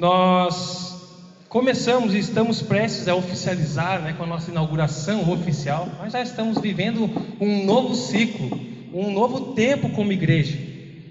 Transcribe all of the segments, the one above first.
nós começamos e estamos prestes a oficializar, né, com a nossa inauguração oficial, mas já estamos vivendo um novo ciclo, um novo tempo como igreja.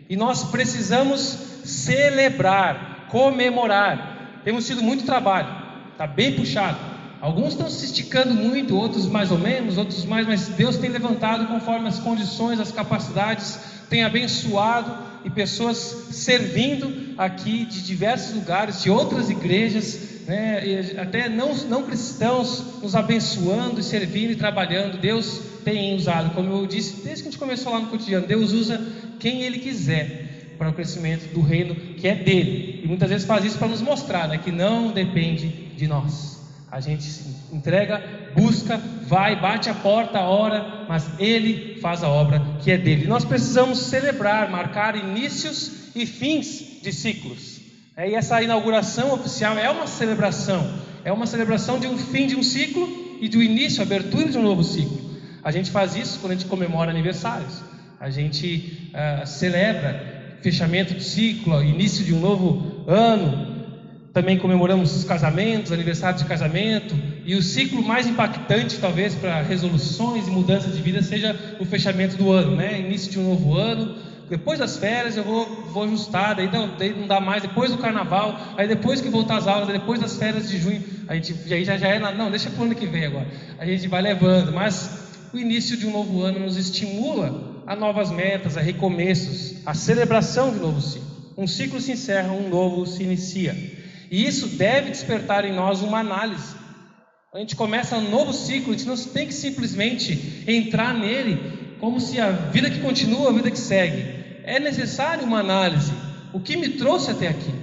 E nós precisamos celebrar, comemorar. Temos tido muito trabalho, está bem puxado. Alguns estão se esticando muito, outros mais ou menos, outros mais, mas Deus tem levantado conforme as condições, as capacidades, tem abençoado e pessoas servindo aqui de diversos lugares, de outras igrejas, né, até não, não cristãos, nos abençoando, servindo e trabalhando. Deus tem usado, como eu disse, desde que a gente começou lá no cotidiano, Deus usa quem Ele quiser para o crescimento do reino que é dele. E muitas vezes faz isso para nos mostrar né, que não depende de nós. A gente se entrega, busca, vai, bate a porta, ora, mas Ele faz a obra que é dele. Nós precisamos celebrar, marcar inícios e fins de ciclos. É, e essa inauguração oficial é uma celebração, é uma celebração de um fim de um ciclo e do início, abertura de um novo ciclo. A gente faz isso quando a gente comemora aniversários. A gente uh, celebra fechamento de ciclo, início de um novo ano, também comemoramos os casamentos, aniversários de casamento, e o ciclo mais impactante, talvez, para resoluções e mudanças de vida, seja o fechamento do ano, né? Início de um novo ano. Depois das férias eu vou, vou ajustar, daí não, daí não dá mais, depois do carnaval, aí depois que voltar às aulas, depois das férias de junho, a gente aí já, já é, não, deixa para o ano que vem agora. A gente vai levando, mas o início de um novo ano nos estimula a novas metas, a recomeços, a celebração de um novo ciclo. Um ciclo se encerra, um novo se inicia. E isso deve despertar em nós uma análise. A gente começa um novo ciclo, a gente não tem que simplesmente entrar nele como se a vida que continua, a vida que segue. É necessário uma análise. O que me trouxe até aqui?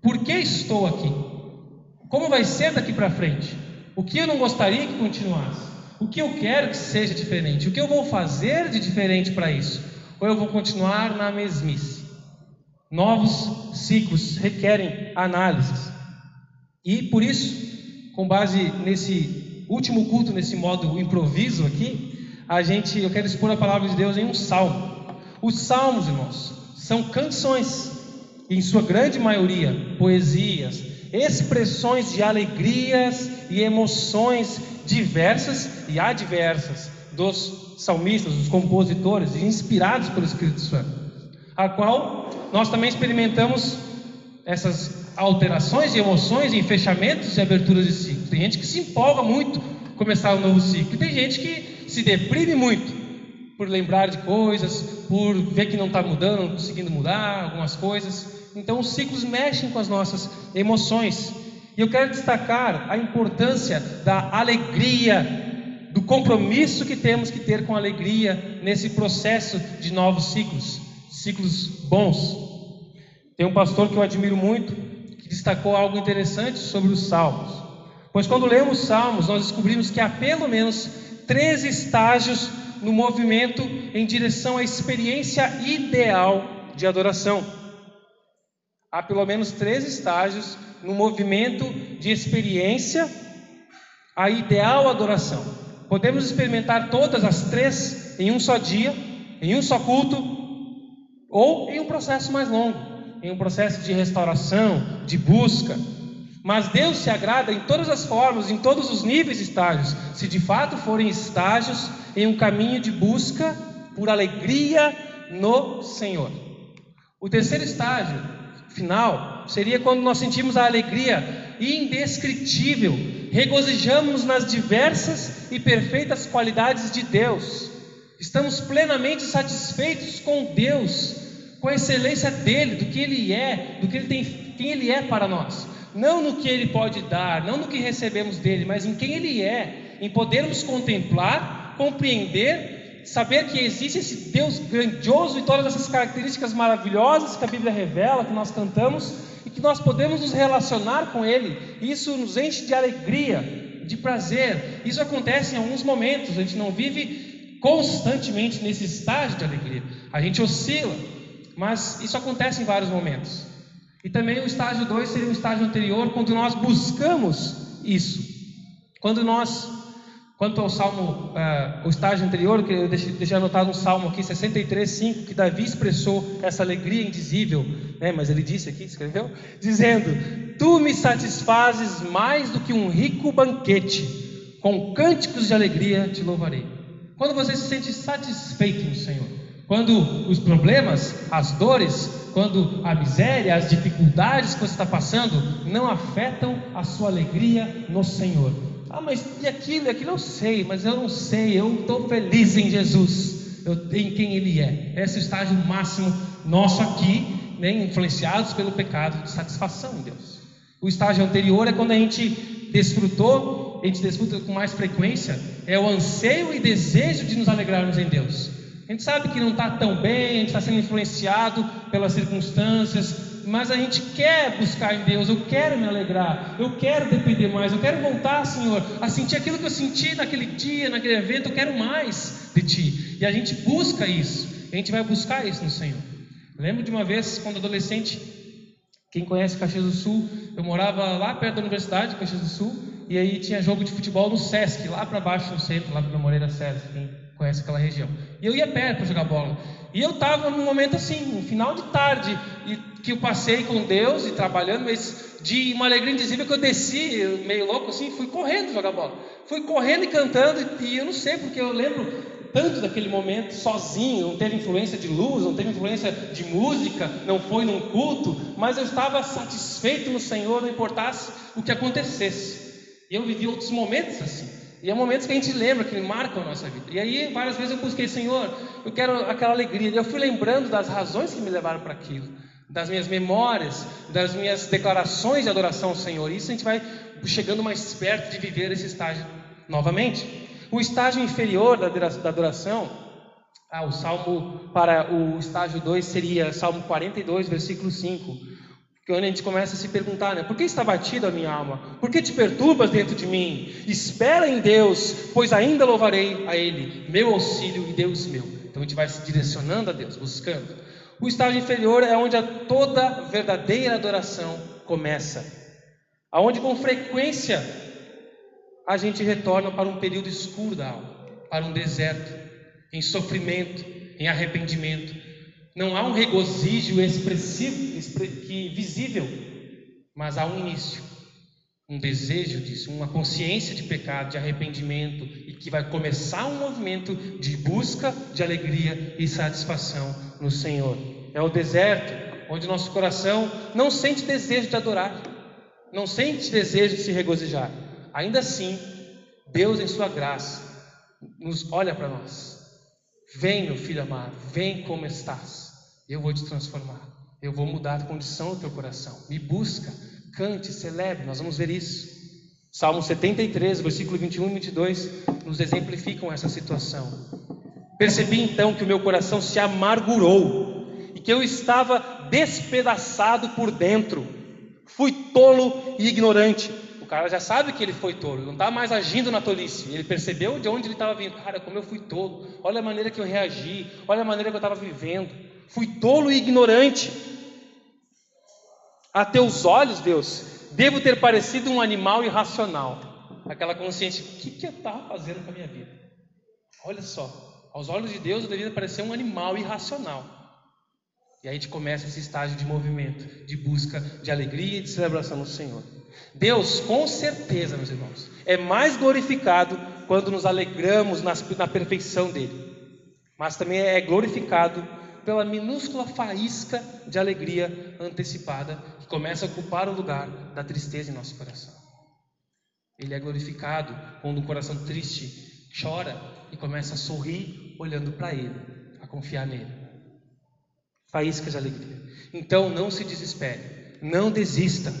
Por que estou aqui? Como vai ser daqui para frente? O que eu não gostaria que continuasse? O que eu quero que seja diferente? O que eu vou fazer de diferente para isso? Ou eu vou continuar na mesmice? Novos ciclos requerem análises. E por isso, com base nesse último culto, nesse modo improviso aqui, a gente, eu quero expor a palavra de Deus em um salmo. Os salmos, irmãos, são canções, em sua grande maioria, poesias, expressões de alegrias e emoções diversas e adversas dos salmistas, dos compositores, inspirados pelo Espírito Santo, a qual nós também experimentamos essas alterações de emoções em fechamentos e aberturas de ciclo. Tem gente que se empolga muito começar um novo ciclo, e tem gente que se deprime muito por lembrar de coisas, por ver que não está mudando, não conseguindo mudar algumas coisas. Então, os ciclos mexem com as nossas emoções. E eu quero destacar a importância da alegria, do compromisso que temos que ter com alegria nesse processo de novos ciclos ciclos bons. Tem um pastor que eu admiro muito destacou algo interessante sobre os salmos. Pois quando lemos salmos, nós descobrimos que há pelo menos três estágios no movimento em direção à experiência ideal de adoração. Há pelo menos três estágios no movimento de experiência a ideal adoração. Podemos experimentar todas as três em um só dia, em um só culto, ou em um processo mais longo, em um processo de restauração, de busca. Mas Deus se agrada em todas as formas, em todos os níveis e estágios, se de fato forem estágios em um caminho de busca por alegria no Senhor. O terceiro estágio, final, seria quando nós sentimos a alegria indescritível, regozijamos nas diversas e perfeitas qualidades de Deus, estamos plenamente satisfeitos com Deus com a excelência dele, do que ele é, do que ele tem, quem ele é para nós. Não no que ele pode dar, não no que recebemos dele, mas em quem ele é, em podermos contemplar, compreender, saber que existe esse Deus grandioso e todas essas características maravilhosas que a Bíblia revela, que nós cantamos e que nós podemos nos relacionar com ele. Isso nos enche de alegria, de prazer. Isso acontece em alguns momentos, a gente não vive constantemente nesse estágio de alegria. A gente oscila, mas isso acontece em vários momentos. E também o estágio 2 seria o estágio anterior, quando nós buscamos isso. Quando nós, quanto ao salmo, uh, o estágio anterior, que eu deixei, deixei anotado um salmo aqui, 63, 5, que Davi expressou essa alegria indizível, né, mas ele disse aqui, escreveu, dizendo: Tu me satisfazes mais do que um rico banquete, com cânticos de alegria te louvarei. Quando você se sente satisfeito no Senhor, quando os problemas, as dores, quando a miséria, as dificuldades que você está passando não afetam a sua alegria no Senhor. Ah, mas e aquilo, e aquilo eu sei, mas eu não sei, eu estou feliz em Jesus, eu, em quem Ele é. Esse é o estágio máximo nosso aqui, né, influenciados pelo pecado de satisfação em Deus. O estágio anterior é quando a gente desfrutou, a gente desfruta com mais frequência, é o anseio e desejo de nos alegrarmos em Deus. A gente sabe que não está tão bem, a gente está sendo influenciado pelas circunstâncias, mas a gente quer buscar em Deus, eu quero me alegrar, eu quero depender mais, eu quero voltar, Senhor, a sentir aquilo que eu senti naquele dia, naquele evento, eu quero mais de Ti. E a gente busca isso, a gente vai buscar isso no Senhor. Lembro de uma vez, quando adolescente, quem conhece Caxias do Sul, eu morava lá perto da universidade, Caxias do Sul, e aí tinha jogo de futebol no Sesc, lá para baixo no centro, lá para Moreira Sesc, conhece aquela região. E eu ia perto para jogar bola. E eu estava num momento assim, um final de tarde, e que eu passei com Deus e trabalhando, mas de uma alegria indizível que eu desci, meio louco assim, fui correndo jogar bola. Fui correndo e cantando, e eu não sei, porque eu lembro tanto daquele momento sozinho, não teve influência de luz, não teve influência de música, não foi num culto, mas eu estava satisfeito no Senhor, não importasse o que acontecesse. E eu vivi outros momentos assim. E é momentos que a gente lembra, que marcam a nossa vida. E aí, várias vezes eu busquei, Senhor, eu quero aquela alegria. E eu fui lembrando das razões que me levaram para aquilo, das minhas memórias, das minhas declarações de adoração ao Senhor. E isso a gente vai chegando mais perto de viver esse estágio novamente. O estágio inferior da adoração, ah, o salmo para o estágio 2 seria Salmo 42, versículo 5. Que a gente começa a se perguntar, né? Por que está batida a minha alma? Por que te perturbas dentro de mim? Espera em Deus, pois ainda louvarei a Ele, meu auxílio e Deus meu. Então a gente vai se direcionando a Deus, buscando. O estágio inferior é onde a toda verdadeira adoração começa. Aonde com frequência a gente retorna para um período escuro da alma, para um deserto, em sofrimento, em arrependimento. Não há um regozijo expressivo, que visível, mas há um início, um desejo disso, uma consciência de pecado, de arrependimento e que vai começar um movimento de busca de alegria e satisfação no Senhor. É o deserto onde nosso coração não sente desejo de adorar, não sente desejo de se regozijar. Ainda assim, Deus, em Sua graça, nos olha para nós. Vem, meu filho amado, vem como estás. Eu vou te transformar. Eu vou mudar a condição do teu coração. Me busca, cante, celebre. Nós vamos ver isso. Salmo 73, versículo 21 e 22 nos exemplificam essa situação. Percebi então que o meu coração se amargurou e que eu estava despedaçado por dentro. Fui tolo e ignorante cara já sabe que ele foi tolo, não está mais agindo na tolice. Ele percebeu de onde ele estava vindo. Cara, como eu fui tolo. Olha a maneira que eu reagi. Olha a maneira que eu estava vivendo. Fui tolo e ignorante. A teus olhos, Deus, devo ter parecido um animal irracional. Aquela consciência, o que, que eu estava fazendo com a minha vida? Olha só, aos olhos de Deus eu devia parecer um animal irracional. E aí a gente começa esse estágio de movimento, de busca de alegria e de celebração no Senhor. Deus, com certeza, meus irmãos, é mais glorificado quando nos alegramos na perfeição dele, mas também é glorificado pela minúscula faísca de alegria antecipada que começa a ocupar o lugar da tristeza em nosso coração. Ele é glorificado quando o coração triste chora e começa a sorrir olhando para Ele, a confiar nele. Faísca de alegria. Então não se desespere, não desista.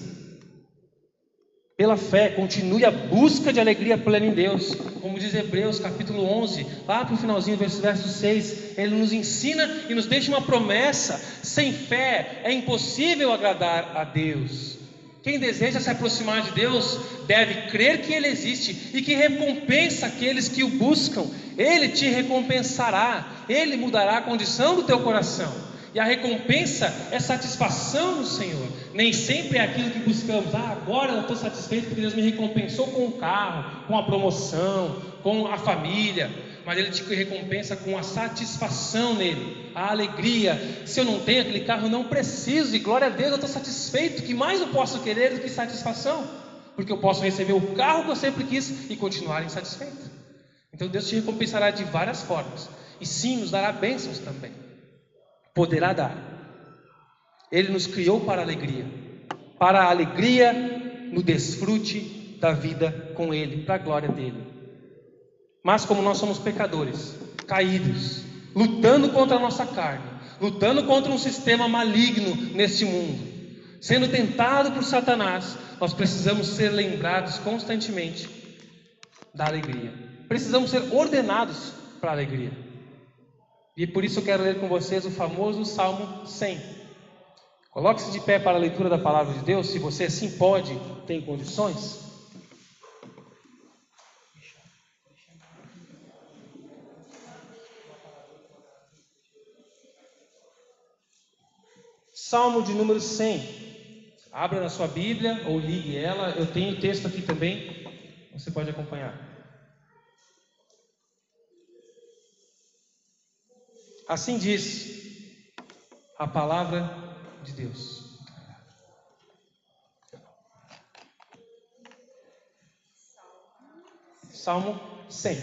Pela fé, continue a busca de alegria plena em Deus. Como diz Hebreus capítulo 11, lá para o finalzinho, verso, verso 6, ele nos ensina e nos deixa uma promessa: sem fé é impossível agradar a Deus. Quem deseja se aproximar de Deus deve crer que Ele existe e que recompensa aqueles que o buscam. Ele te recompensará, Ele mudará a condição do teu coração. E a recompensa é satisfação no Senhor. Nem sempre é aquilo que buscamos. Ah, agora eu estou satisfeito porque Deus me recompensou com o carro, com a promoção, com a família. mas Ele te recompensa com a satisfação nele, a alegria. Se eu não tenho aquele carro, eu não preciso, e glória a Deus, eu estou satisfeito. que mais eu posso querer do que satisfação? Porque eu posso receber o carro que eu sempre quis e continuar insatisfeito. Então Deus te recompensará de várias formas, e sim, nos dará bênçãos também. Poderá dar. Ele nos criou para a alegria, para a alegria no desfrute da vida com Ele, para a glória dele. Mas como nós somos pecadores, caídos, lutando contra a nossa carne, lutando contra um sistema maligno neste mundo, sendo tentado por Satanás, nós precisamos ser lembrados constantemente da alegria. Precisamos ser ordenados para a alegria. E por isso eu quero ler com vocês o famoso Salmo 100. Coloque-se de pé para a leitura da palavra de Deus, se você assim pode, tem condições. Salmo de número 100. Abra na sua Bíblia ou ligue ela. Eu tenho o texto aqui também. Você pode acompanhar. Assim diz a palavra de Deus. Salmo 100.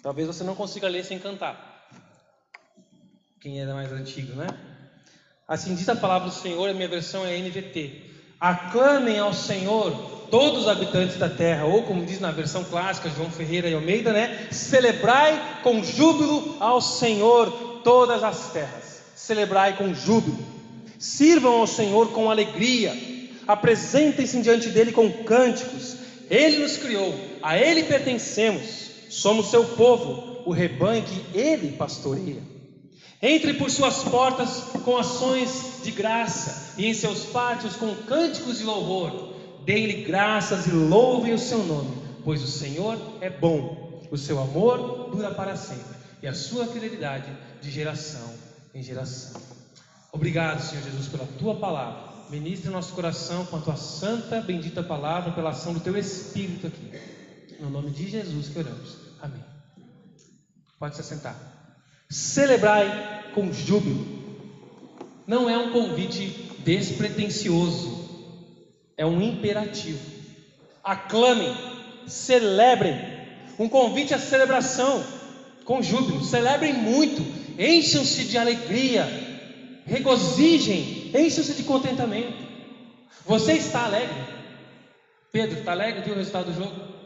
Talvez você não consiga ler sem cantar. Quem é mais antigo, né? Assim diz a palavra do Senhor, a minha versão é NVT. Aclamem ao Senhor todos os habitantes da terra, ou como diz na versão clássica, João Ferreira e Almeida, né? Celebrai com júbilo ao Senhor todas as terras. Celebrai com júbilo. Sirvam ao Senhor com alegria. Apresentem-se diante dele com cânticos. Ele nos criou, a ele pertencemos. Somos seu povo, o rebanho que ele pastoreia. Entre por suas portas com ações de graça e em seus pátios com cânticos de louvor. Deem-lhe graças e louvem o seu nome, pois o Senhor é bom, o seu amor dura para sempre e a sua fidelidade de geração em geração. Obrigado, Senhor Jesus, pela tua palavra. Ministre nosso coração com a tua santa, bendita palavra, pela ação do teu Espírito aqui. No nome de Jesus que oramos. Amém. Pode se sentar. Celebrai com júbilo. Não é um convite despretensioso, é um imperativo. Aclamem, celebrem. Um convite à celebração com júbilo. Celebrem muito, encham-se de alegria, regozijem, encham-se de contentamento. Você está alegre? Pedro, está alegre? Viu o resultado do jogo?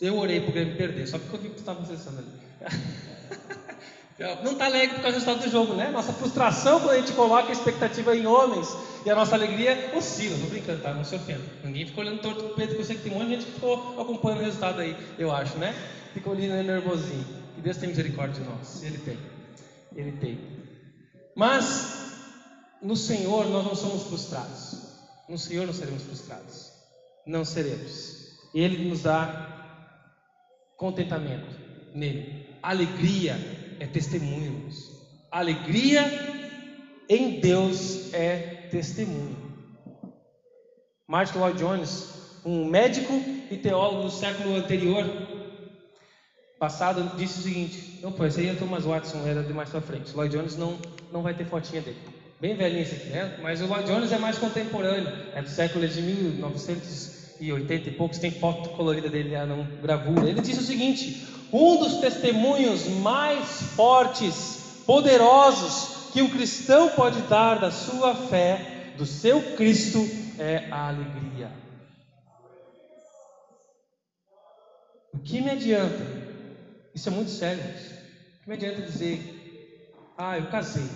Eu orei para o Grêmio perder, só porque eu vi que tu estava acessando ali. Não está alegre por causa do resultado do jogo, né? Nossa frustração quando a gente coloca a expectativa em homens e a nossa alegria oscila. Não brincando, tá? Não se ofenda. Ninguém ficou olhando torto para o Pedro, porque eu sei que tem um monte de gente que ficou acompanhando o resultado aí, eu acho, né? Ficou ali nervosinho. Que Deus tem misericórdia de nós. Ele tem. Ele tem. Mas no Senhor nós não somos frustrados. No Senhor não seremos frustrados. Não seremos. Ele nos dá contentamento nele. Alegria é testemunho. Alegria em Deus é testemunho. Martin Lloyd Jones, um médico e teólogo do século anterior, passado, disse o seguinte: não, pô, esse aí é Thomas Watson, era de mais para frente. Lloyd Jones não, não vai ter fotinha dele. Bem velhinho esse aqui, né? Mas o Lloyd Jones é mais contemporâneo, é do século de 1900 e 80 e poucos, tem foto colorida dele lá na gravura. Ele disse o seguinte: um dos testemunhos mais fortes, poderosos que um cristão pode dar da sua fé, do seu Cristo, é a alegria. O que me adianta? Isso é muito sério. O que me adianta dizer: ah, eu casei,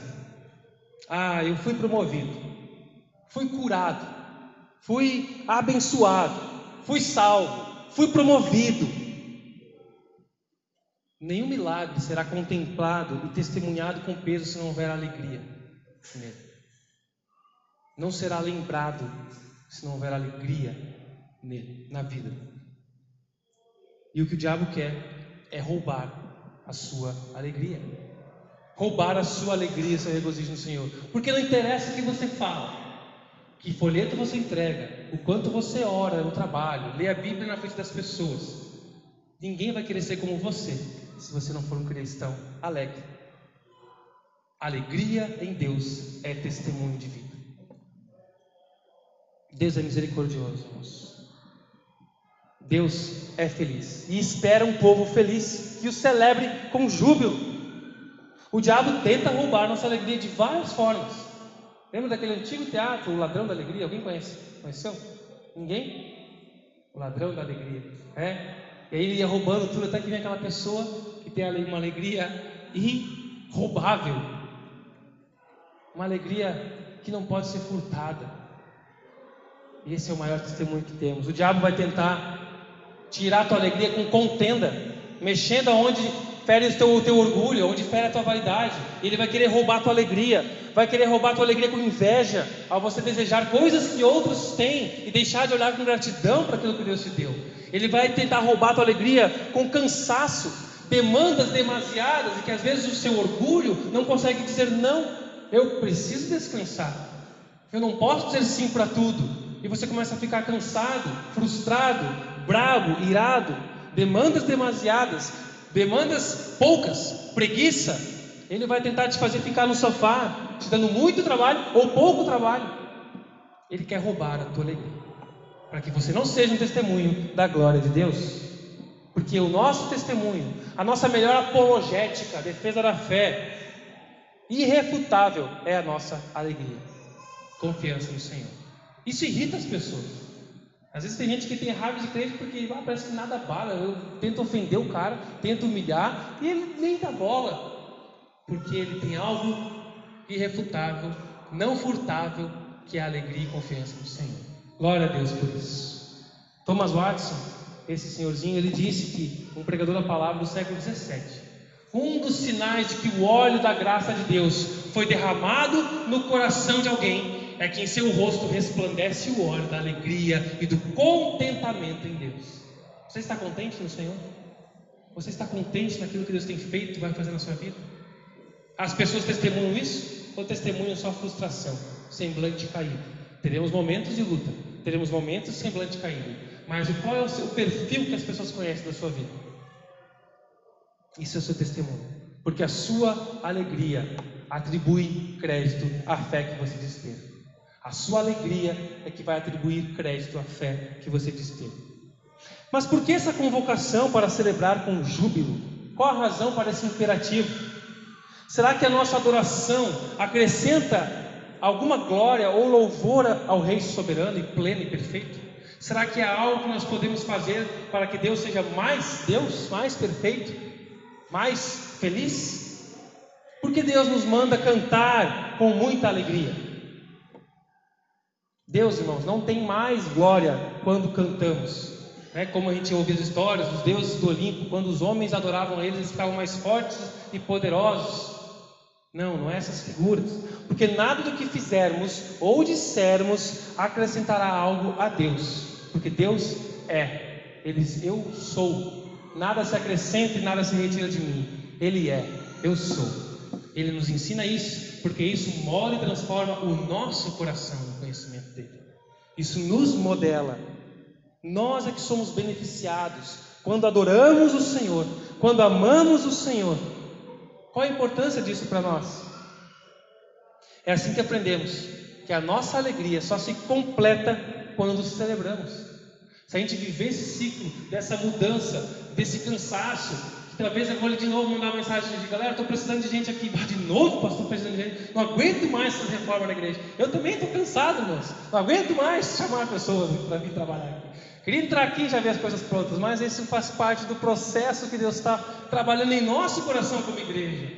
ah, eu fui promovido, fui curado, fui abençoado, fui salvo, fui promovido. Nenhum milagre será contemplado e testemunhado com peso se não houver alegria nele. Não será lembrado se não houver alegria nele, na vida. E o que o diabo quer é roubar a sua alegria. Roubar a sua alegria, seu regozijo no Senhor. Porque não interessa o que você fala que folheto você entrega, o quanto você ora no trabalho, lê a Bíblia na frente das pessoas. Ninguém vai querer ser como você se você não for um cristão alegre. Alegria em Deus é testemunho de vida. Deus é misericordioso, irmãos. Deus é feliz e espera um povo feliz que o celebre com júbilo. O diabo tenta roubar nossa alegria de várias formas. Lembra daquele antigo teatro, O Ladrão da Alegria? Alguém conhece? Conheceu? Ninguém? O Ladrão da Alegria. É? E aí ele ia roubando tudo, até que vem aquela pessoa que tem uma alegria irroubável. Uma alegria que não pode ser furtada. E esse é o maior testemunho que temos. O diabo vai tentar tirar a tua alegria com contenda, mexendo aonde fere o teu, o teu orgulho, onde fere a tua vaidade. Ele vai querer roubar a tua alegria, vai querer roubar a tua alegria com inveja, ao você desejar coisas que outros têm e deixar de olhar com gratidão para aquilo que Deus te deu. Ele vai tentar roubar a tua alegria com cansaço, demandas demasiadas e que às vezes o seu orgulho não consegue dizer não. Eu preciso descansar. Eu não posso dizer sim para tudo. E você começa a ficar cansado, frustrado, bravo, irado, demandas demasiadas, demandas poucas, preguiça, ele vai tentar te fazer ficar no sofá, te dando muito trabalho ou pouco trabalho. Ele quer roubar a tua alegria, para que você não seja um testemunho da glória de Deus. Porque o nosso testemunho, a nossa melhor apologética, defesa da fé, irrefutável, é a nossa alegria, confiança no Senhor. Isso irrita as pessoas. Às vezes tem gente que tem raiva de crente porque ah, parece que nada bala. Eu tento ofender o cara, tento humilhar e ele nem dá bola. Porque ele tem algo irrefutável, não furtável, que é a alegria e confiança no Senhor. Glória a Deus por isso. Thomas Watson, esse senhorzinho, ele disse que, um pregador da palavra do século 17, um dos sinais de que o óleo da graça de Deus foi derramado no coração de alguém é que em seu rosto resplandece o óleo da alegria e do contentamento em Deus. Você está contente no Senhor? Você está contente naquilo que Deus tem feito e vai fazer na sua vida? As pessoas testemunham isso ou testemunham só frustração, semblante caído? Teremos momentos de luta, teremos momentos de semblante caído, mas qual é o seu perfil que as pessoas conhecem da sua vida? Isso é o seu testemunho, porque a sua alegria atribui crédito à fé que você diz ter. A sua alegria é que vai atribuir crédito à fé que você diz ter. Mas por que essa convocação para celebrar com júbilo? Qual a razão para esse imperativo? Será que a nossa adoração acrescenta alguma glória ou louvor ao Rei soberano e pleno e perfeito? Será que é algo que nós podemos fazer para que Deus seja mais Deus, mais perfeito, mais feliz? Porque Deus nos manda cantar com muita alegria. Deus, irmãos, não tem mais glória quando cantamos. Né? Como a gente ouve as histórias dos deuses do Olimpo, quando os homens adoravam eles, eles ficavam mais fortes e poderosos. Não, não é essas figuras. Porque nada do que fizermos ou dissermos acrescentará algo a Deus. Porque Deus é. Ele eu sou. Nada se acrescenta e nada se retira de mim. Ele é. Eu sou. Ele nos ensina isso, porque isso molda e transforma o nosso coração no conhecimento dele. Isso nos modela. Nós é que somos beneficiados quando adoramos o Senhor, quando amamos o Senhor. Qual a importância disso para nós? É assim que aprendemos que a nossa alegria só se completa quando celebramos. Se a gente viver esse ciclo dessa mudança, desse cansaço, Talvez eu vou de novo mandar uma mensagem de galera, estou precisando de gente aqui. De novo, pastor, precisando de gente. Não aguento mais essa reforma na igreja. Eu também estou cansado, moço. Não aguento mais chamar pessoas para vir trabalhar aqui. Queria entrar aqui e já ver as coisas prontas, mas isso faz parte do processo que Deus está trabalhando em nosso coração como igreja.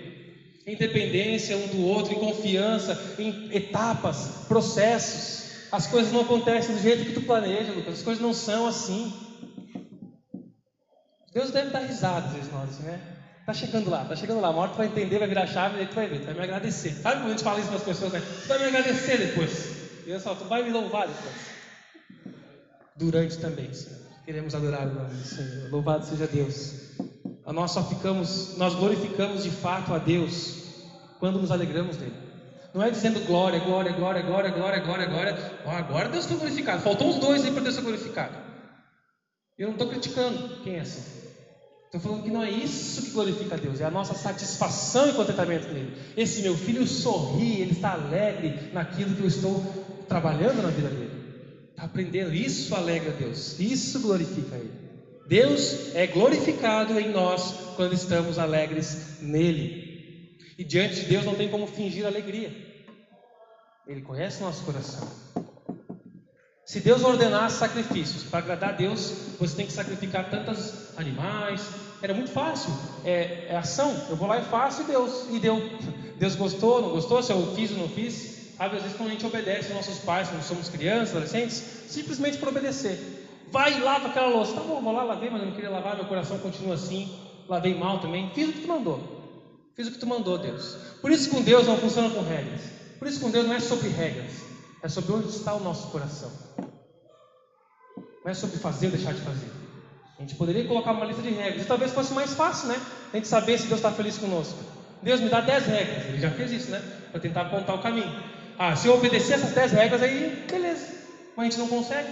Em dependência um do outro, em confiança, em etapas, processos. As coisas não acontecem do jeito que tu planeja, Lucas. As coisas não são assim. Deus deve dar risada às vezes nós, né? Tá chegando lá, tá chegando lá. Uma hora tu vai entender, vai virar chave, aí tu vai ver, tu vai me agradecer. Sabe quando a gente fala isso para as pessoas, né? Tu vai me agradecer depois. Deus fala, tu vai me louvar depois. Durante também, Senhor. Queremos adorar o nome do Senhor. Louvado seja Deus. Nós só ficamos, nós glorificamos de fato a Deus quando nos alegramos dele. Não é dizendo glória, glória, glória, glória, glória, glória, glória. Agora Deus foi glorificado. Faltou uns dois aí para Deus ser glorificado. Eu não estou criticando quem é assim. Estou falando que não é isso que glorifica a Deus, é a nossa satisfação e contentamento nele. Esse meu filho sorri, ele está alegre naquilo que eu estou trabalhando na vida dele. Está aprendendo, isso alegra Deus, isso glorifica Ele. Deus é glorificado em nós quando estamos alegres nele. E diante de Deus não tem como fingir alegria. Ele conhece o nosso coração. Se Deus ordenar sacrifícios para agradar a Deus, você tem que sacrificar tantos animais. Era muito fácil, é, é, ação. Eu vou lá e faço e Deus e deu. Deus gostou, não gostou? Se eu fiz ou não fiz? Sabe, às vezes quando a gente obedece aos nossos pais, quando somos crianças, adolescentes, simplesmente por obedecer. Vai e lava aquela louça. Tá bom, vou lá, lavei, mas eu não queria lavar, meu coração continua assim. Lavei mal também. Fiz o que tu mandou. Fiz o que tu mandou, Deus. Por isso com Deus não funciona com regras. Por isso com Deus não é sobre regras é sobre onde está o nosso coração. Não é sobre fazer ou deixar de fazer. A gente poderia colocar uma lista de regras, e talvez fosse mais fácil, né? A gente saber se Deus está feliz conosco. Deus me dá 10 regras, ele já fez isso, né? Para tentar apontar o caminho. Ah, se eu obedecer essas 10 regras, aí beleza. Mas a gente não consegue.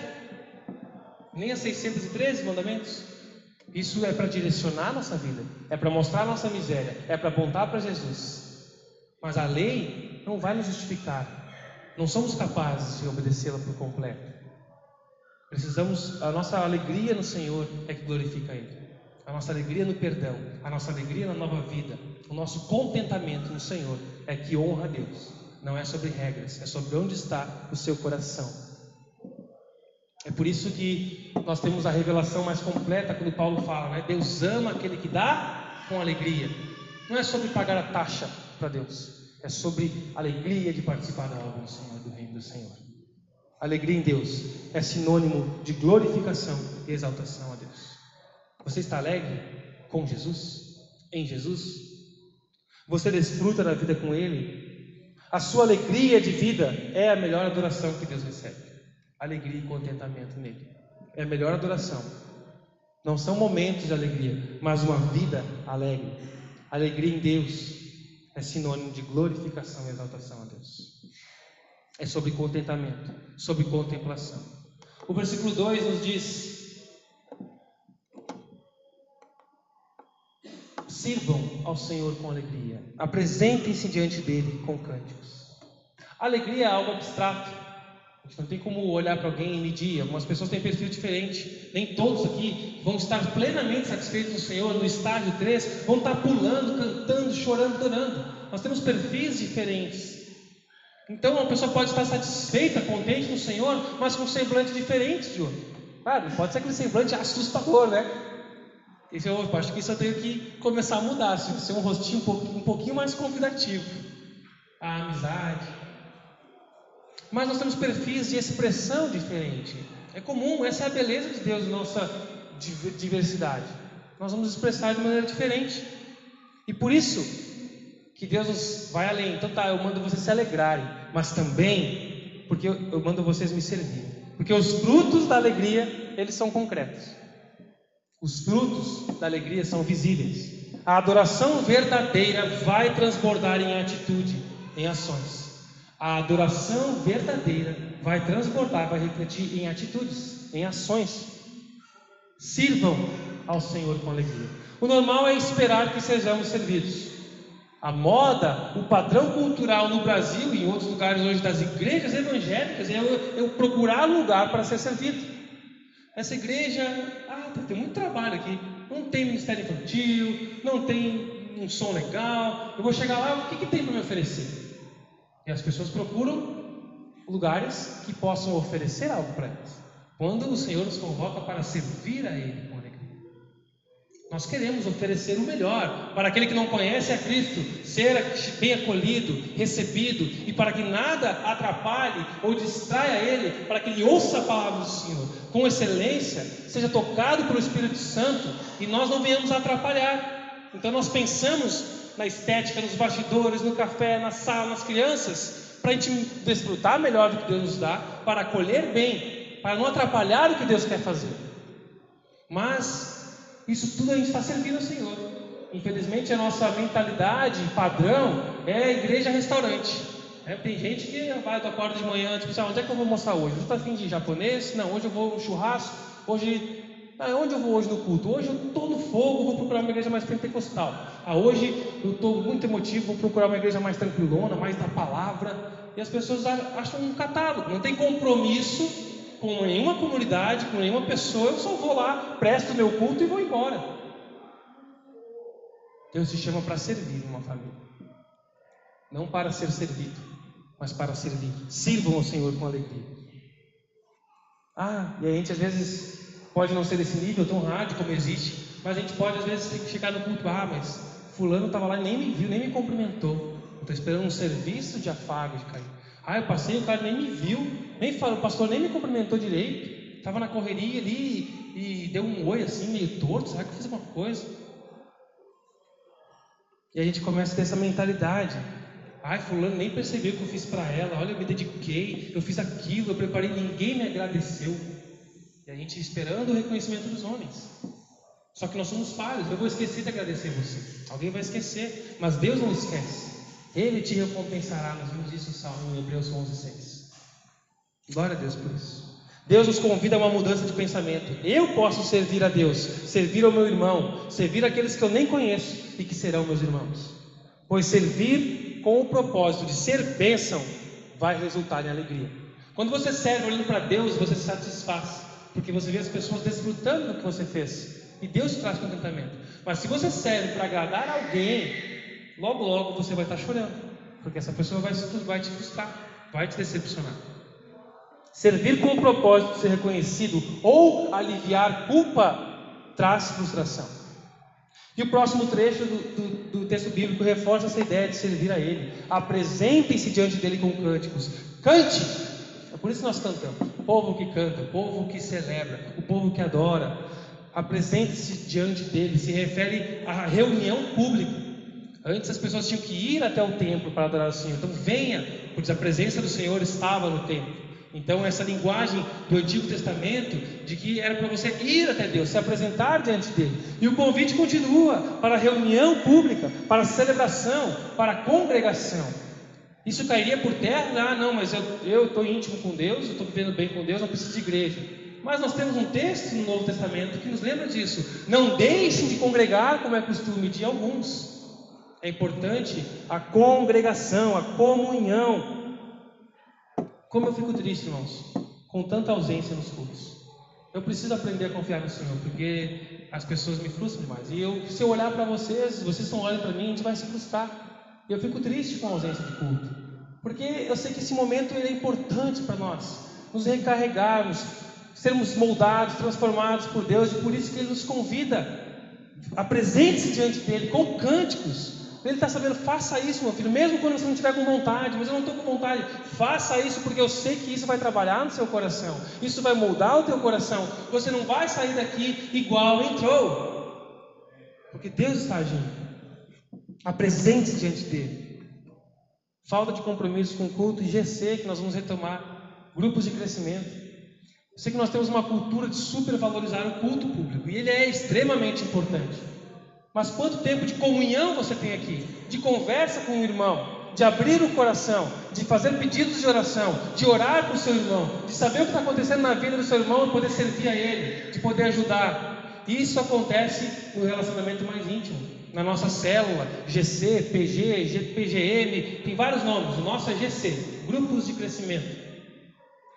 Nem as 613 mandamentos. Isso é para direcionar a nossa vida, é para mostrar a nossa miséria, é para apontar para Jesus. Mas a lei não vai nos justificar, não somos capazes de obedecê-la por completo. Precisamos, a nossa alegria no Senhor é que glorifica Ele. A nossa alegria no perdão, a nossa alegria na nova vida, o nosso contentamento no Senhor é que honra a Deus. Não é sobre regras, é sobre onde está o seu coração. É por isso que nós temos a revelação mais completa quando Paulo fala, né? Deus ama aquele que dá com alegria. Não é sobre pagar a taxa para Deus, é sobre alegria de participar da obra do Senhor, do reino do Senhor. Alegria em Deus é sinônimo de glorificação e exaltação a Deus. Você está alegre com Jesus? Em Jesus? Você desfruta da vida com Ele? A sua alegria de vida é a melhor adoração que Deus recebe. Alegria e contentamento nele. É a melhor adoração. Não são momentos de alegria, mas uma vida alegre. Alegria em Deus é sinônimo de glorificação e exaltação a Deus. É sobre contentamento, sobre contemplação. O versículo 2 nos diz: Sirvam ao Senhor com alegria, apresentem-se diante dele com cânticos. Alegria é algo abstrato, a gente não tem como olhar para alguém e medir. Algumas pessoas têm perfil diferente. Nem todos aqui vão estar plenamente satisfeitos no Senhor. No estágio 3, vão estar pulando, cantando, chorando, adorando. Nós temos perfis diferentes. Então, uma pessoa pode estar satisfeita, contente no Senhor, mas com um semblante diferente de outro. Claro, pode ser aquele semblante assustador, né? Esse eu acho que isso eu tenho que começar a mudar, ser um rostinho um pouquinho, um pouquinho mais convidativo. A amizade, mas nós temos perfis de expressão diferente. É comum, essa é a beleza de Deus, nossa diversidade. Nós vamos expressar de maneira diferente. E por isso que Deus nos vai além. Então tá, eu mando vocês se alegrarem, mas também porque eu, eu mando vocês me servirem. Porque os frutos da alegria, eles são concretos. Os frutos da alegria são visíveis. A adoração verdadeira vai transbordar em atitude, em ações. A adoração verdadeira vai transbordar, vai refletir em atitudes, em ações. Sirvam ao Senhor com alegria. O normal é esperar que sejamos servidos. A moda, o padrão cultural no Brasil e em outros lugares hoje das igrejas evangélicas é eu, eu procurar lugar para ser servido. Essa igreja, ah, tá, tem muito trabalho aqui. Não tem ministério infantil, não tem um som legal. Eu vou chegar lá, o que, que tem para me oferecer? E as pessoas procuram lugares que possam oferecer algo para elas. Quando o Senhor nos convoca para servir a Ele nós queremos oferecer o melhor para aquele que não conhece a Cristo, ser bem acolhido, recebido e para que nada atrapalhe ou distraia Ele, para que Ele ouça a palavra do Senhor com excelência, seja tocado pelo Espírito Santo e nós não venhamos atrapalhar. Então nós pensamos na estética, nos bastidores, no café, na sala, nas crianças, para a gente desfrutar melhor do que Deus nos dá, para acolher bem, para não atrapalhar o que Deus quer fazer. Mas isso tudo a gente está servindo ao Senhor. Infelizmente a nossa mentalidade padrão é a igreja restaurante. É, tem gente que vai, tu acorda de manhã, tipo assim, ah, onde é que eu vou mostrar hoje? Você está afim de japonês? Não, hoje eu vou no churrasco, hoje. Ah, onde eu vou hoje no culto? Hoje eu estou no fogo, vou procurar uma igreja mais pentecostal. Ah, hoje eu estou muito emotivo, vou procurar uma igreja mais tranquilona, mais da palavra. E as pessoas acham um catálogo, não tem compromisso com nenhuma comunidade, com nenhuma pessoa, eu só vou lá, presto meu culto e vou embora. Deus te chama para servir uma família, não para ser servido, mas para servir. Sirvam ao Senhor com alegria. Ah, e a gente às vezes pode não ser desse nível tão rádio como existe, mas a gente pode às vezes chegar no culto, ah, mas fulano estava lá e nem me viu, nem me cumprimentou. Estou esperando um serviço de afago de cair. Ah, eu passei, o cara nem me viu, nem falou, o pastor nem me cumprimentou direito. Estava na correria ali e deu um oi assim, meio torto. Será que eu fiz alguma coisa? E a gente começa a ter essa mentalidade. Ai, fulano nem percebeu o que eu fiz para ela. Olha, eu me dediquei, eu fiz aquilo, eu preparei, ninguém me agradeceu. E a gente esperando o reconhecimento dos homens. Só que nós somos falhos. Eu vou esquecer de agradecer você. Alguém vai esquecer, mas Deus não esquece. Ele te recompensará, nós vimos isso no Salmo em Hebreus 11, 6. Glória a Deus por isso. Deus nos convida a uma mudança de pensamento. Eu posso servir a Deus, servir ao meu irmão, servir aqueles que eu nem conheço e que serão meus irmãos. Pois servir com o propósito de ser bênção vai resultar em alegria. Quando você serve olhando para Deus, você se satisfaz, porque você vê as pessoas desfrutando do que você fez e Deus traz contentamento. Mas se você serve para agradar alguém, logo, logo você vai estar chorando, porque essa pessoa vai, vai te frustrar, vai te decepcionar. Servir com o propósito de ser reconhecido ou aliviar culpa traz frustração. E o próximo trecho do, do, do, texto bíblico reforça essa ideia de servir a Ele. Apresentem-se diante dele com cânticos. Cante! É por isso que nós cantamos. O povo que canta, o povo que celebra, o povo que adora. Apresente-se diante dele. Se refere à reunião pública. Antes as pessoas tinham que ir até o templo para adorar o Senhor. Então venha, pois a presença do Senhor estava no templo. Então essa linguagem do Antigo Testamento de que era para você ir até Deus, se apresentar diante dele. E o convite continua para reunião pública, para celebração, para congregação. Isso cairia por terra? Ah, não, mas eu estou íntimo com Deus, eu estou vivendo bem com Deus, não preciso de igreja. Mas nós temos um texto no Novo Testamento que nos lembra disso. Não deixem de congregar, como é costume de alguns é importante a congregação, a comunhão. Como eu fico triste, irmãos, com tanta ausência nos cultos. Eu preciso aprender a confiar no Senhor, porque as pessoas me frustram demais. E eu, se eu olhar para vocês, vocês estão olhando para mim, a gente vai se frustrar. Eu fico triste com a ausência de culto, porque eu sei que esse momento é importante para nós, nos recarregarmos, sermos moldados, transformados por Deus, e por isso que Ele nos convida. Apresente-se diante dele com cânticos, ele está sabendo, faça isso, meu filho, mesmo quando você não estiver com vontade, mas eu não estou com vontade, faça isso porque eu sei que isso vai trabalhar no seu coração, isso vai moldar o teu coração. Você não vai sair daqui igual entrou, porque Deus está agindo. Apresente diante dele. Falta de compromisso com o culto e GC que nós vamos retomar, grupos de crescimento. Eu sei que nós temos uma cultura de supervalorizar o culto público e ele é extremamente importante. Mas quanto tempo de comunhão você tem aqui? De conversa com o irmão, de abrir o coração, de fazer pedidos de oração, de orar para o seu irmão, de saber o que está acontecendo na vida do seu irmão e poder servir a ele, de poder ajudar. Isso acontece no relacionamento mais íntimo, na nossa célula, GC, PG, PGM, tem vários nomes. O nosso é GC, Grupos de Crescimento.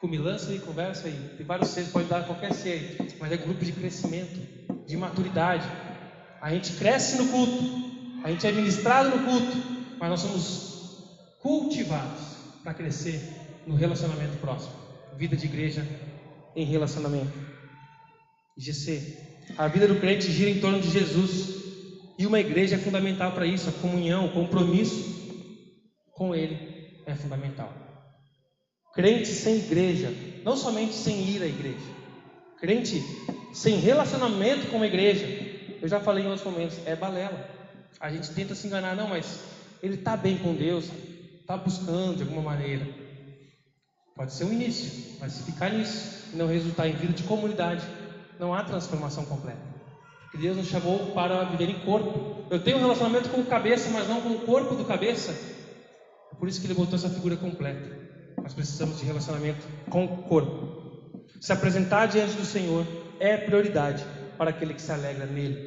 Cumilança e conversa aí. Tem vários Cs, pode dar qualquer aí, mas é grupo de crescimento, de maturidade. A gente cresce no culto, a gente é ministrado no culto, mas nós somos cultivados para crescer no relacionamento próximo. Vida de igreja em relacionamento. GC. A vida do crente gira em torno de Jesus. E uma igreja é fundamental para isso. A comunhão, o compromisso com Ele é fundamental. Crente sem igreja, não somente sem ir à igreja. Crente sem relacionamento com a igreja, eu já falei em outros momentos, é balela. A gente tenta se enganar, não, mas ele está bem com Deus, está buscando de alguma maneira. Pode ser um início, mas se ficar nisso e não resultar em vida de comunidade, não há transformação completa. Porque Deus nos chamou para viver em corpo. Eu tenho um relacionamento com o cabeça, mas não com o corpo do cabeça. Por isso que ele botou essa figura completa. Nós precisamos de relacionamento com o corpo. Se apresentar diante do Senhor é prioridade para aquele que se alegra nele.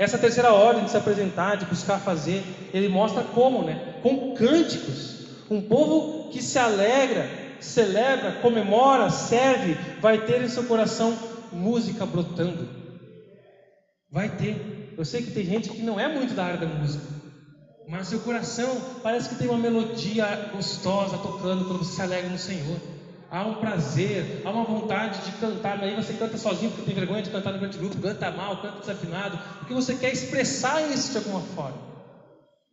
Essa terceira ordem de se apresentar, de buscar fazer, ele mostra como, né? Com cânticos. Um povo que se alegra, celebra, comemora, serve, vai ter em seu coração música brotando. Vai ter. Eu sei que tem gente que não é muito da área da música, mas seu coração parece que tem uma melodia gostosa tocando quando você se alegra no Senhor há um prazer, há uma vontade de cantar. Aí você canta sozinho porque tem vergonha de cantar no grande grupo, canta mal, canta desafinado, porque você quer expressar isso de alguma forma.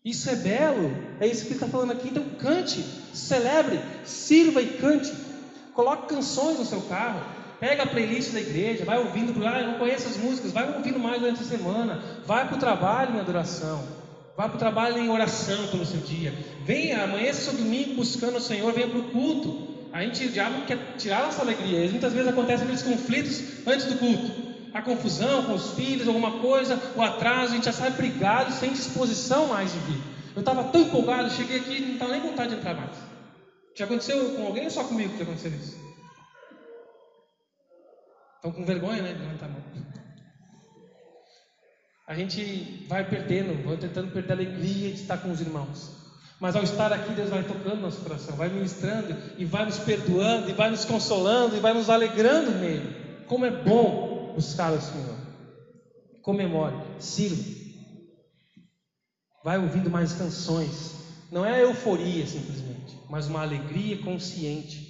Isso é belo, é isso que ele está falando aqui. Então cante, celebre, sirva e cante. Coloque canções no seu carro, pega a playlist da igreja, vai ouvindo, ah, eu não conheço as músicas, vai ouvindo mais durante a semana, vai para o trabalho em adoração, vai para o trabalho em oração pelo seu dia. Venha, amanheça seu domingo buscando o Senhor, venha para o culto. A gente, o diabo quer tirar nossa alegria. E muitas vezes acontecem aqueles conflitos antes do culto. A confusão com os filhos, alguma coisa, o atraso, a gente já sai brigado, sem disposição mais de vir. Eu estava tão empolgado, cheguei aqui e não estava nem vontade de entrar mais. Já aconteceu com alguém ou só comigo que aconteceu isso? Estão com vergonha, né? De levantar a mão. A gente vai perdendo, vai tentando perder a alegria de estar com os irmãos. Mas ao estar aqui, Deus vai tocando nosso coração, vai ministrando e vai nos perdoando, e vai nos consolando, e vai nos alegrando nele. Como é bom buscar o Senhor. Comemore, sirva. Vai ouvindo mais canções. Não é euforia simplesmente, mas uma alegria consciente.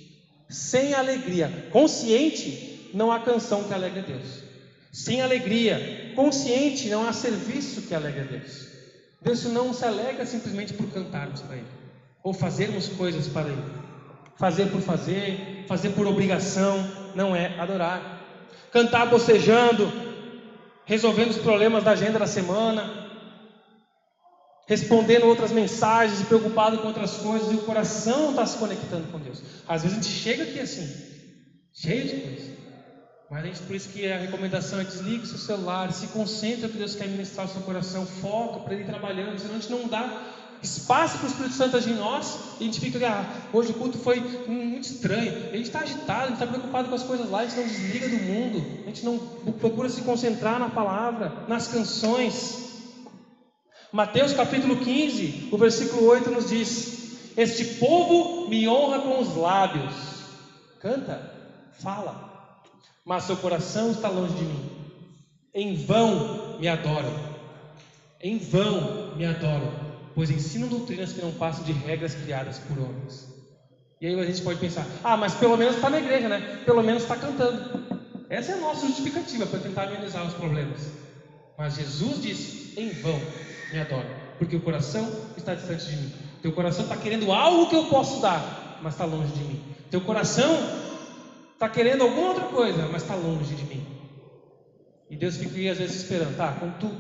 Sem alegria consciente, não há canção que alegre a Deus. Sem alegria consciente, não há serviço que alegre a Deus. Deus não se alegra simplesmente por cantarmos para Ele, ou fazermos coisas para Ele. Fazer por fazer, fazer por obrigação, não é adorar. Cantar bocejando, resolvendo os problemas da agenda da semana, respondendo outras mensagens preocupado com outras coisas, e o coração está se conectando com Deus. Às vezes a gente chega aqui assim, cheio de coisas. Mas a gente, por isso que a recomendação é desligue seu celular, se concentre no que Deus quer ministrar ao seu coração, foca para Ele trabalhando, senão a gente não dá espaço para o Espírito Santo agir em nós, e a gente fica, ah, hoje o culto foi muito estranho, a gente está agitado, a gente está preocupado com as coisas lá, a gente não desliga do mundo, a gente não procura se concentrar na palavra, nas canções. Mateus capítulo 15, o versículo 8 nos diz: Este povo me honra com os lábios, canta, fala, mas seu coração está longe de mim. Em vão me adoram. Em vão me adoram, pois ensinam doutrinas que não passam de regras criadas por homens. E aí a gente pode pensar: ah, mas pelo menos está na igreja, né? Pelo menos está cantando. Essa é a nossa justificativa para tentar amenizar os problemas. Mas Jesus disse: em vão me adoram, porque o coração está distante de mim. Teu coração está querendo algo que eu posso dar, mas está longe de mim. Teu coração está querendo alguma outra coisa, mas está longe de mim. E Deus fica aí às vezes esperando, tá? Quando tu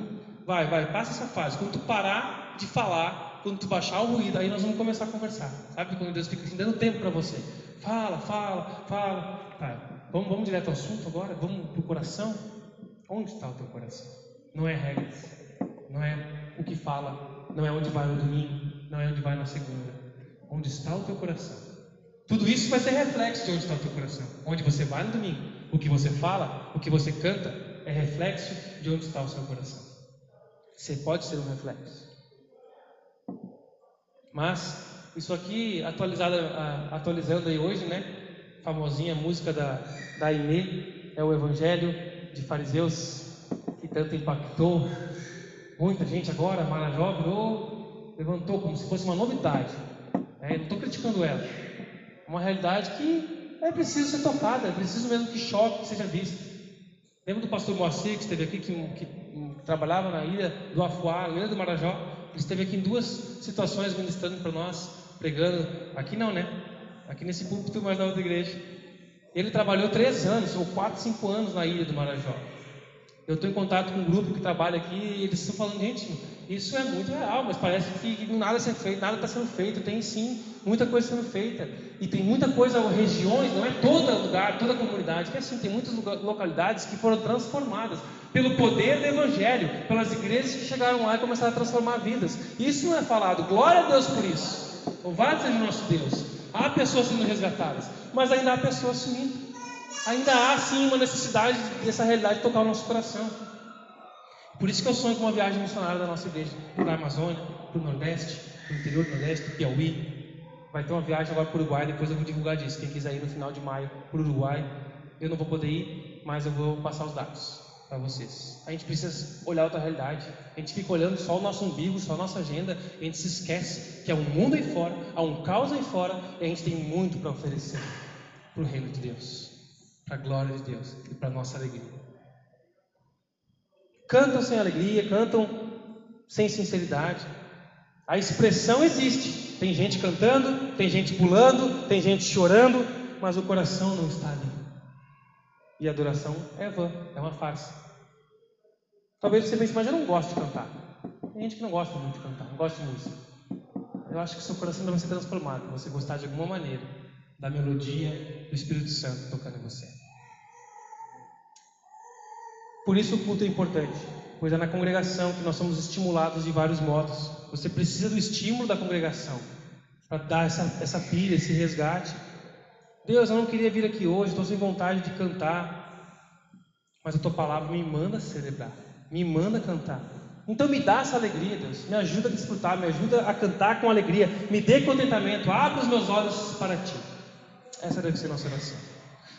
vai, vai, passa essa fase. Quando tu parar de falar, quando tu baixar o ruído, aí nós vamos começar a conversar. Sabe quando Deus fica assim, dando tempo para você? Fala, fala, fala. Tá, vamos, vamos direto ao assunto agora? Vamos para o coração? Onde está o teu coração? Não é regras, não é o que fala, não é onde vai no domingo, não é onde vai na segunda. Onde está o teu coração? Tudo isso vai ser reflexo de onde está o teu coração. Onde você vai no domingo. O que você fala, o que você canta, é reflexo de onde está o seu coração. Você pode ser um reflexo. Mas, isso aqui, atualizada, atualizando aí hoje, né? Famosinha música da, da Inê, é o Evangelho de Fariseus, que tanto impactou muita gente agora. Marajó virou, levantou como se fosse uma novidade. É, não estou criticando ela, uma realidade que é preciso ser tocada, é preciso mesmo que choque, que seja vista. Lembra do pastor Moacir, que esteve aqui, que, que, que trabalhava na ilha do Afuá, na ilha do Marajó? Ele esteve aqui em duas situações ministrando para nós, pregando. Aqui não, né? Aqui nesse púlpito, mas na outra igreja. Ele trabalhou três anos, ou quatro, cinco anos na ilha do Marajó. Eu estou em contato com um grupo que trabalha aqui e eles estão falando, gente, isso é muito real, mas parece que nada sendo feito, nada está sendo feito. Tem sim muita coisa sendo feita. E tem muita coisa, regiões, não é todo lugar, toda comunidade, que é assim, tem muitas localidades que foram transformadas pelo poder do Evangelho, pelas igrejas que chegaram lá e começaram a transformar vidas. Isso não é falado, glória a Deus por isso. Louvado seja o nosso Deus. Há pessoas sendo resgatadas, mas ainda há pessoas sumindo. Ainda há sim uma necessidade dessa realidade tocar o nosso coração. Por isso que eu sonho com uma viagem missionária da nossa igreja para a Amazônia, para o Nordeste, para o interior do Nordeste, Piauí. Vai ter uma viagem agora para o Uruguai, depois eu vou divulgar disso. Quem quiser ir no final de maio para o Uruguai, eu não vou poder ir, mas eu vou passar os dados para vocês. A gente precisa olhar outra realidade. A gente fica olhando só o nosso umbigo, só a nossa agenda, a gente se esquece que há um mundo aí fora, há um caos aí fora, e a gente tem muito para oferecer para o reino de Deus, para a glória de Deus e para a nossa alegria. Cantam sem alegria, cantam sem sinceridade. A expressão existe. Tem gente cantando, tem gente pulando, tem gente chorando, mas o coração não está ali. E a adoração é vã, é uma farsa. Talvez você pense, mas eu não gosto de cantar. Tem gente que não gosta muito de cantar, não gosta de música. Eu acho que seu coração deve ser transformado, você gostar de alguma maneira da melodia do Espírito Santo tocando em você. Por isso o culto é importante, pois é na congregação que nós somos estimulados de vários modos. Você precisa do estímulo da congregação para dar essa, essa pilha, esse resgate. Deus, eu não queria vir aqui hoje, estou sem vontade de cantar, mas a tua palavra me manda celebrar, me manda cantar. Então me dá essa alegria, Deus, me ajuda a desfrutar, me ajuda a cantar com alegria, me dê contentamento, abre os meus olhos para ti. Essa deve ser nossa oração.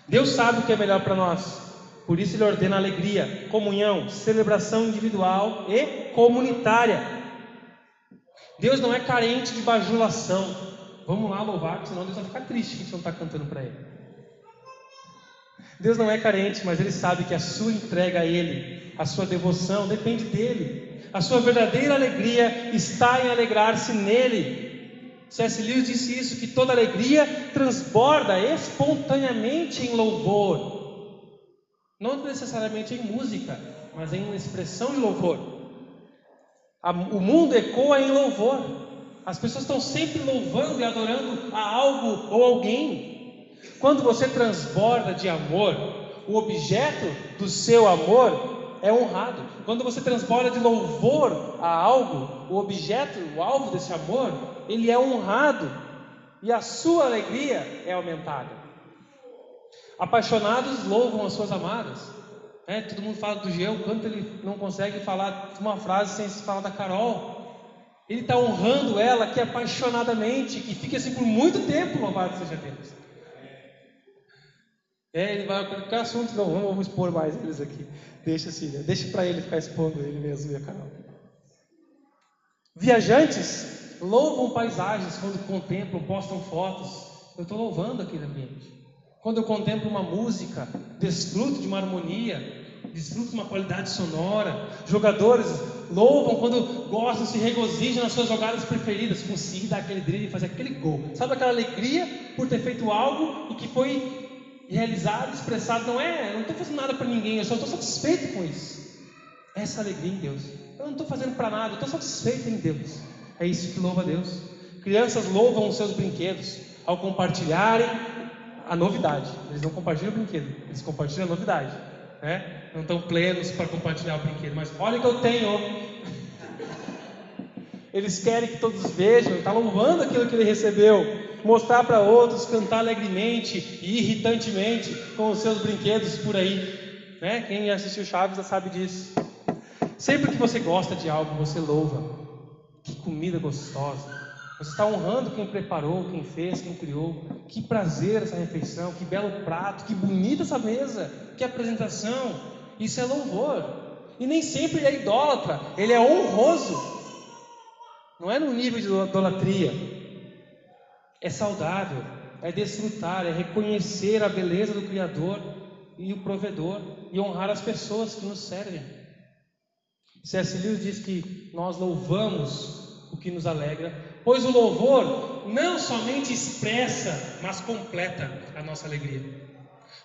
Deus sabe o que é melhor para nós, por isso ele ordena alegria, comunhão, celebração individual e comunitária. Deus não é carente de bajulação, Vamos lá louvar, senão Deus vai ficar triste que a gente não está cantando para Ele. Deus não é carente, mas Ele sabe que a sua entrega a Ele, a sua devoção, depende dEle. A sua verdadeira alegria está em alegrar-se nele. C.S. Lewis disse isso: que toda alegria transborda espontaneamente em louvor, não necessariamente em música, mas em expressão de louvor. O mundo ecoa em louvor. As pessoas estão sempre louvando e adorando a algo ou alguém. Quando você transborda de amor, o objeto do seu amor é honrado. Quando você transborda de louvor a algo, o objeto, o alvo desse amor, ele é honrado e a sua alegria é aumentada. Apaixonados louvam as suas amadas. É, todo mundo fala do Geo, quanto ele não consegue falar uma frase sem se falar da Carol. Ele está honrando ela aqui apaixonadamente, que fica assim por muito tempo, louvado seja Deus. É, ele vai assuntos, não, não vamos expor mais eles aqui. Deixa assim, né? deixa para ele ficar expondo ele mesmo e a Carol. Viajantes louvam paisagens quando contemplam, postam fotos. Eu estou louvando aquele ambiente. Quando eu contemplo uma música, desfruto de uma harmonia, desfruta uma qualidade sonora. Jogadores louvam quando gostam, se regozijam nas suas jogadas preferidas, conseguir dar aquele drible e fazer aquele gol. Sabe aquela alegria por ter feito algo e que foi realizado, expressado? Não é, não estou fazendo nada para ninguém, eu só estou satisfeito com isso. Essa alegria em Deus. Eu não estou fazendo para nada, eu estou satisfeito em Deus. É isso que louva a Deus. Crianças louvam os seus brinquedos ao compartilharem a novidade. Eles não compartilham o brinquedo, eles compartilham a novidade. Né? não estão plenos para compartilhar o brinquedo, mas olha o que eu tenho. Eles querem que todos vejam, está louvando aquilo que ele recebeu, mostrar para outros, cantar alegremente e irritantemente com os seus brinquedos por aí. Né? Quem assistiu Chaves já sabe disso. Sempre que você gosta de algo, você louva. Que comida gostosa. Você está honrando quem preparou, quem fez, quem criou. Que prazer essa refeição, que belo prato, que bonita essa mesa, que apresentação. Isso é louvor. E nem sempre ele é idólatra, ele é honroso. Não é no nível de idolatria. É saudável, é desfrutar, é reconhecer a beleza do Criador e o provedor e honrar as pessoas que nos servem. C.S. Lewis diz que nós louvamos o que nos alegra, pois o louvor não somente expressa, mas completa a nossa alegria.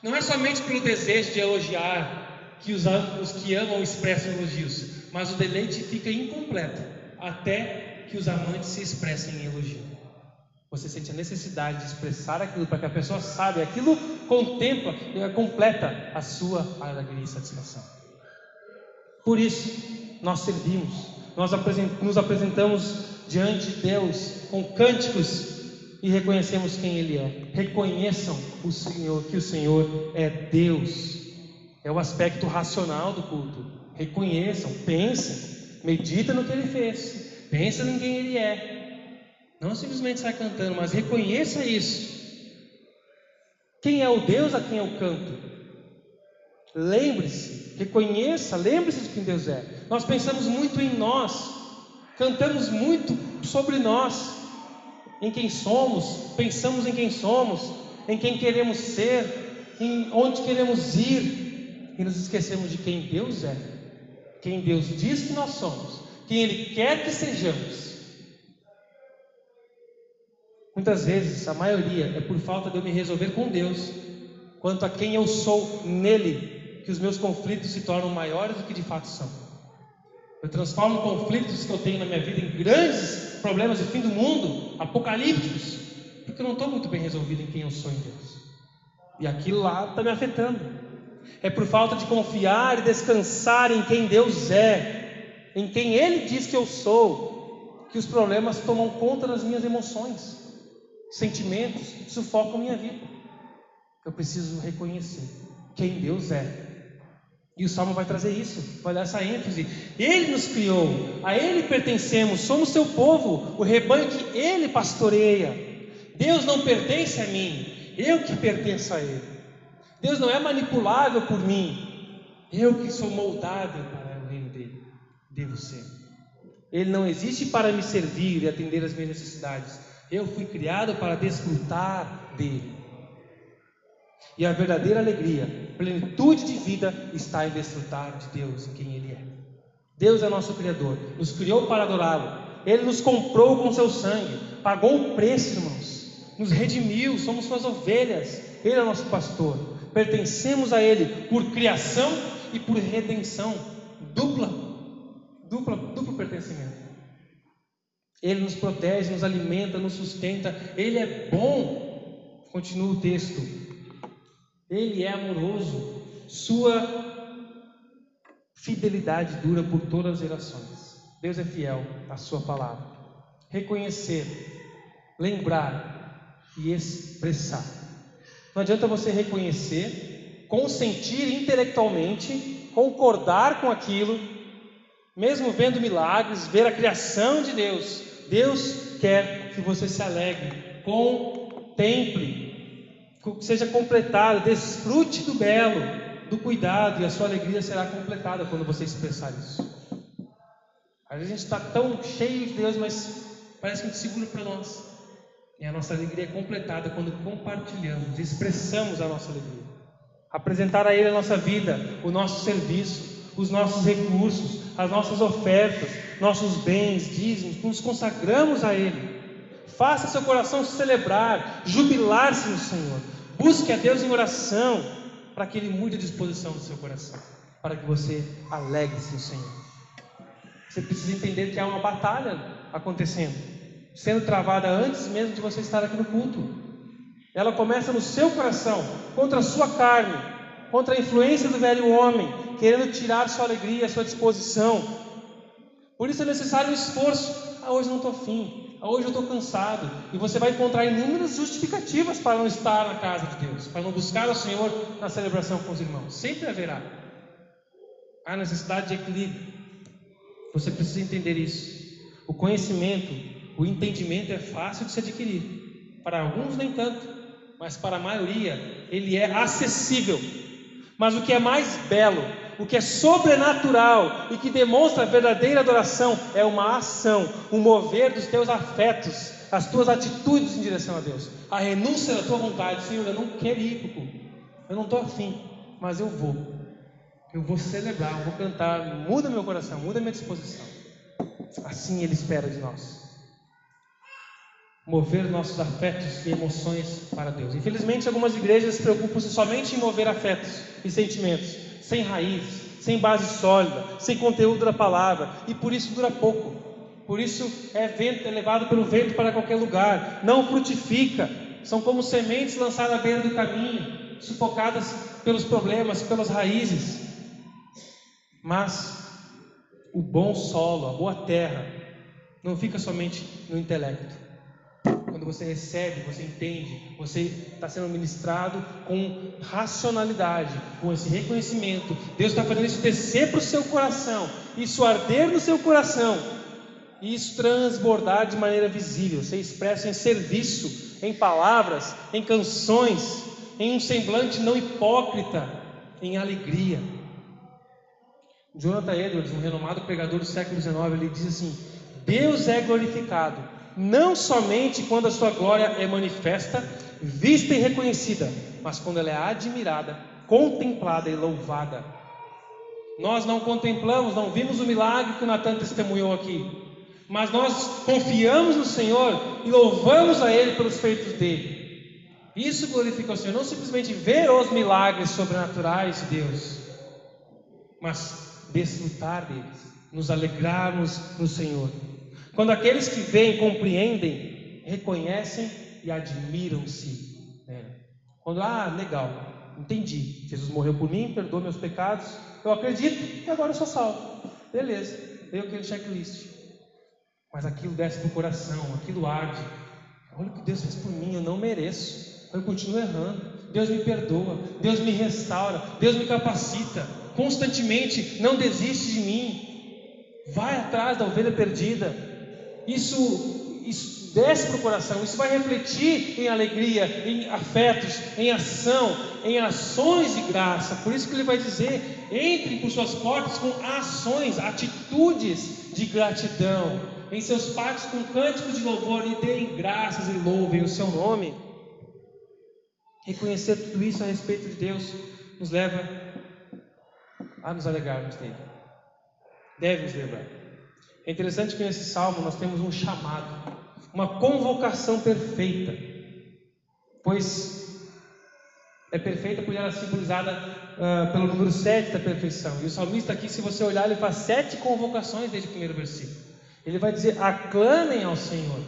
Não é somente pelo desejo de elogiar, que os, os que amam expressam elogios, mas o deleite fica incompleto até que os amantes se expressem em elogio. Você sente a necessidade de expressar aquilo para que a pessoa saiba, aquilo contempla, completa a sua alegria e satisfação. Por isso, nós servimos, nós nos apresentamos diante de Deus com cânticos e reconhecemos quem Ele é. Reconheçam o Senhor, que o Senhor é Deus. É o aspecto racional do culto. Reconheçam, pensem, medita no que Ele fez, pensa em quem Ele é. Não simplesmente sai cantando, mas reconheça isso. Quem é o Deus a quem eu canto? Lembre-se, reconheça, lembre-se de quem Deus é. Nós pensamos muito em nós, cantamos muito sobre nós, em quem somos, pensamos em quem somos, em quem queremos ser, em onde queremos ir, e nos esquecemos de quem Deus é, quem Deus diz que nós somos, quem Ele quer que sejamos. Muitas vezes, a maioria, é por falta de eu me resolver com Deus, quanto a quem eu sou nele, que os meus conflitos se tornam maiores do que de fato são. Eu transformo conflitos que eu tenho na minha vida em grandes problemas de fim do mundo, apocalípticos, porque eu não estou muito bem resolvido em quem eu sou em Deus. E aquilo lá está me afetando. É por falta de confiar e descansar em quem Deus é, em quem Ele diz que eu sou, que os problemas tomam conta das minhas emoções sentimentos sufocam minha vida. Eu preciso reconhecer quem Deus é. E o Salmo vai trazer isso, vai dar essa ênfase. Ele nos criou, a Ele pertencemos, somos seu povo, o rebanho que Ele pastoreia. Deus não pertence a mim, eu que pertenço a Ele. Deus não é manipulável por mim, eu que sou moldável para o reino dele, devo ser. Ele não existe para me servir e atender as minhas necessidades. Eu fui criado para desfrutar dele. E a verdadeira alegria, plenitude de vida está em desfrutar de Deus, quem Ele é. Deus é nosso Criador, nos criou para adorá-lo. Ele nos comprou com seu sangue, pagou o preço, irmãos, nos redimiu, somos suas ovelhas. Ele é nosso pastor, pertencemos a Ele por criação e por redenção, dupla, dupla, duplo pertencimento. Ele nos protege, nos alimenta, nos sustenta. Ele é bom. Continua o texto. Ele é amoroso. Sua fidelidade dura por todas as gerações. Deus é fiel à sua palavra. Reconhecer, lembrar e expressar. Não adianta você reconhecer, consentir intelectualmente, concordar com aquilo, mesmo vendo milagres, ver a criação de Deus, Deus quer que você se alegre, contemple, seja completado, desfrute do belo, do cuidado, e a sua alegria será completada quando você expressar isso. Às vezes a gente está tão cheio de Deus, mas parece que gente segura para nós. E a nossa alegria é completada quando compartilhamos, expressamos a nossa alegria. Apresentar a Ele a nossa vida, o nosso serviço, os nossos recursos, as nossas ofertas, nossos bens, dízimos, nos consagramos a Ele. Faça seu coração celebrar, jubilar-se no Senhor. Busque a Deus em oração, para que Ele mude a disposição do seu coração, para que você alegre-se no Senhor. Você precisa entender que há uma batalha acontecendo, sendo travada antes mesmo de você estar aqui no culto. Ela começa no seu coração, contra a sua carne, contra a influência do velho homem, querendo tirar sua alegria, sua disposição. Por isso é necessário um esforço. Ah, hoje não estou afim. Hoje eu estou cansado. E você vai encontrar inúmeras justificativas para não estar na casa de Deus, para não buscar o Senhor na celebração com os irmãos. Sempre haverá. Há necessidade de equilíbrio. Você precisa entender isso. O conhecimento, o entendimento é fácil de se adquirir. Para alguns, nem tanto. Mas para a maioria, ele é acessível. Mas o que é mais belo, o que é sobrenatural e que demonstra a verdadeira adoração é uma ação, um mover dos teus afetos, as tuas atitudes em direção a Deus, a renúncia da tua vontade. Senhor, eu não quero ir para o eu não estou afim, mas eu vou. Eu vou celebrar, eu vou cantar, muda meu coração, muda minha disposição. Assim Ele espera de nós mover nossos afetos e emoções para Deus. Infelizmente, algumas igrejas se preocupam-se somente em mover afetos e sentimentos, sem raízes, sem base sólida, sem conteúdo da palavra, e por isso dura pouco. Por isso é, vento, é levado pelo vento para qualquer lugar, não frutifica, são como sementes lançadas à beira do caminho, sufocadas pelos problemas, pelas raízes. Mas o bom solo, a boa terra, não fica somente no intelecto. Quando você recebe, você entende, você está sendo ministrado com racionalidade, com esse reconhecimento. Deus está fazendo isso descer para o seu coração, isso arder no seu coração, e isso transbordar de maneira visível, ser expresso em serviço, em palavras, em canções, em um semblante não hipócrita, em alegria. Jonathan Edwards, um renomado pregador do século XIX, ele diz assim: Deus é glorificado não somente quando a sua glória é manifesta, vista e reconhecida, mas quando ela é admirada, contemplada e louvada. Nós não contemplamos, não vimos o milagre que o Natan testemunhou aqui, mas nós confiamos no Senhor e louvamos a Ele pelos feitos dele. Isso glorifica o Senhor, não simplesmente ver os milagres sobrenaturais de Deus, mas desfrutar deles, nos alegrarmos no Senhor. Quando aqueles que veem compreendem, reconhecem e admiram-se. Né? Quando, ah, legal, entendi. Jesus morreu por mim, perdoou meus pecados, eu acredito e agora eu sou salvo. Beleza, veio aquele checklist. Mas aquilo desce do coração, aquilo arde. Olha o que Deus fez por mim, eu não mereço. Eu continuo errando. Deus me perdoa, Deus me restaura, Deus me capacita constantemente, não desiste de mim. Vai atrás da ovelha perdida. Isso, isso desce para o coração, isso vai refletir em alegria, em afetos, em ação, em ações de graça. Por isso que ele vai dizer: entre por suas portas com ações, atitudes de gratidão, em seus pátios com cânticos de louvor e deem graças e louvem o seu nome. Reconhecer tudo isso a respeito de Deus nos leva a nos alegrarmos dele. Deve nos lembrar. É interessante que nesse salmo nós temos um chamado, uma convocação perfeita, pois é perfeita porque ela é simbolizada uh, pelo número 7 da perfeição. E o salmista aqui, se você olhar, ele faz sete convocações desde o primeiro versículo. Ele vai dizer: aclamem ao Senhor,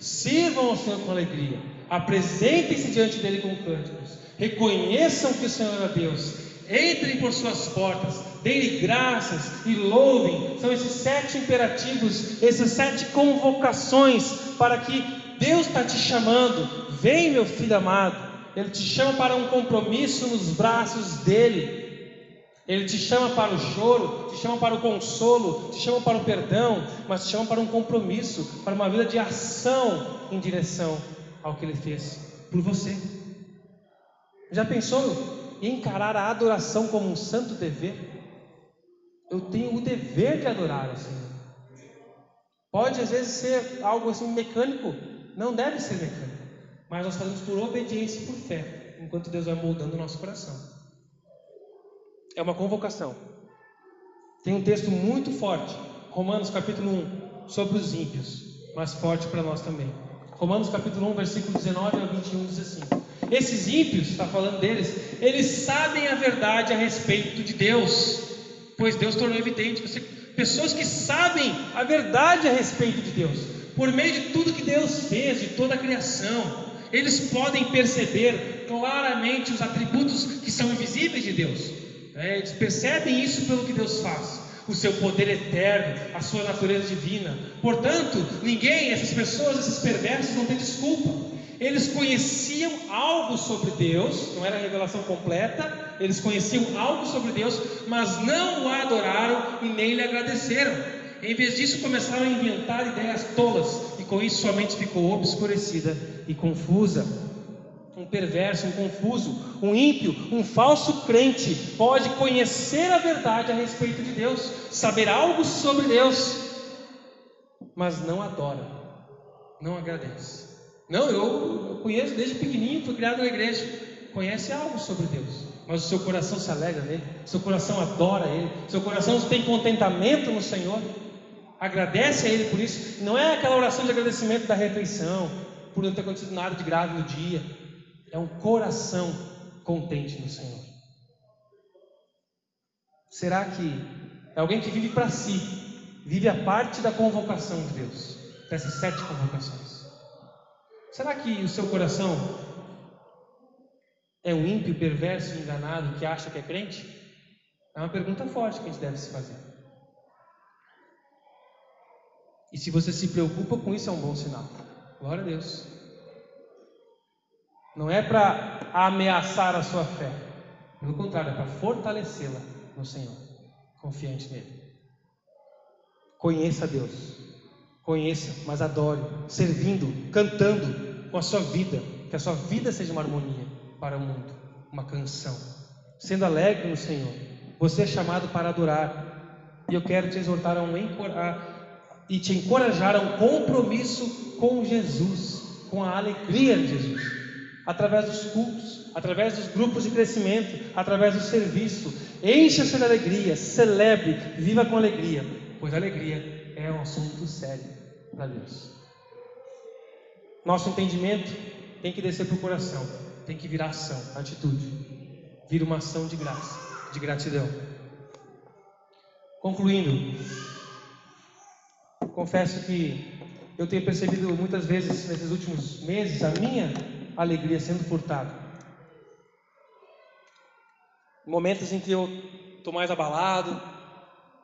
sirvam ao Senhor com alegria, apresentem-se diante dele com cânticos, reconheçam que o Senhor é Deus, entrem por suas portas, deem graças e louvem. São esses sete imperativos, essas sete convocações para que Deus está te chamando. Vem, meu filho amado. Ele te chama para um compromisso nos braços dele. Ele te chama para o choro, te chama para o consolo, te chama para o perdão, mas te chama para um compromisso, para uma vida de ação em direção ao que ele fez por você. Já pensou e encarar a adoração como um santo dever, eu tenho o dever de adorar o Senhor. Pode às vezes ser algo assim mecânico, não deve ser mecânico, mas nós fazemos por obediência e por fé, enquanto Deus vai moldando o nosso coração. É uma convocação. Tem um texto muito forte, Romanos capítulo 1, sobre os ímpios, mas forte para nós também. Romanos capítulo 1, versículo 19 a 21 diz assim: esses ímpios, está falando deles, eles sabem a verdade a respeito de Deus, pois Deus tornou evidente. Você, pessoas que sabem a verdade a respeito de Deus, por meio de tudo que Deus fez, de toda a criação, eles podem perceber claramente os atributos que são invisíveis de Deus. É, eles percebem isso pelo que Deus faz o seu poder eterno, a sua natureza divina. Portanto, ninguém, essas pessoas, esses perversos, não têm desculpa. Eles conheciam algo sobre Deus, não era a revelação completa, eles conheciam algo sobre Deus, mas não o adoraram e nem lhe agradeceram. Em vez disso, começaram a inventar ideias tolas, e com isso sua mente ficou obscurecida e confusa. Um perverso, um confuso, um ímpio, um falso crente pode conhecer a verdade a respeito de Deus, saber algo sobre Deus, mas não adora, não agradece. Não, eu, eu conheço desde pequenininho, fui criado na igreja. Conhece algo sobre Deus, mas o seu coração se alegra nele, seu coração adora Ele, seu coração tem contentamento no Senhor. Agradece a Ele por isso. Não é aquela oração de agradecimento da refeição, por não ter acontecido nada de grave no dia. É um coração contente no Senhor. Será que é alguém que vive para si, vive a parte da convocação de Deus, dessas sete convocações? Será que o seu coração é um ímpio, perverso, enganado que acha que é crente? É uma pergunta forte que a gente deve se fazer. E se você se preocupa com isso, é um bom sinal. Glória a Deus. Não é para ameaçar a sua fé. Pelo contrário, é para fortalecê-la no Senhor, confiante nele. Conheça Deus. Conheça, mas adore, servindo, cantando com a sua vida. Que a sua vida seja uma harmonia para o mundo, uma canção. Sendo alegre no Senhor. Você é chamado para adorar. E eu quero te exortar a um e te encorajar a um compromisso com Jesus, com a alegria de Jesus, através dos cultos, através dos grupos de crescimento, através do serviço. Encha-se de alegria, celebre, viva com alegria, pois alegria é um assunto sério para Deus. Nosso entendimento tem que descer para o coração, tem que virar ação, atitude, vira uma ação de graça, de gratidão. Concluindo, confesso que eu tenho percebido muitas vezes nesses últimos meses a minha alegria sendo furtada. Momentos em que eu estou mais abalado,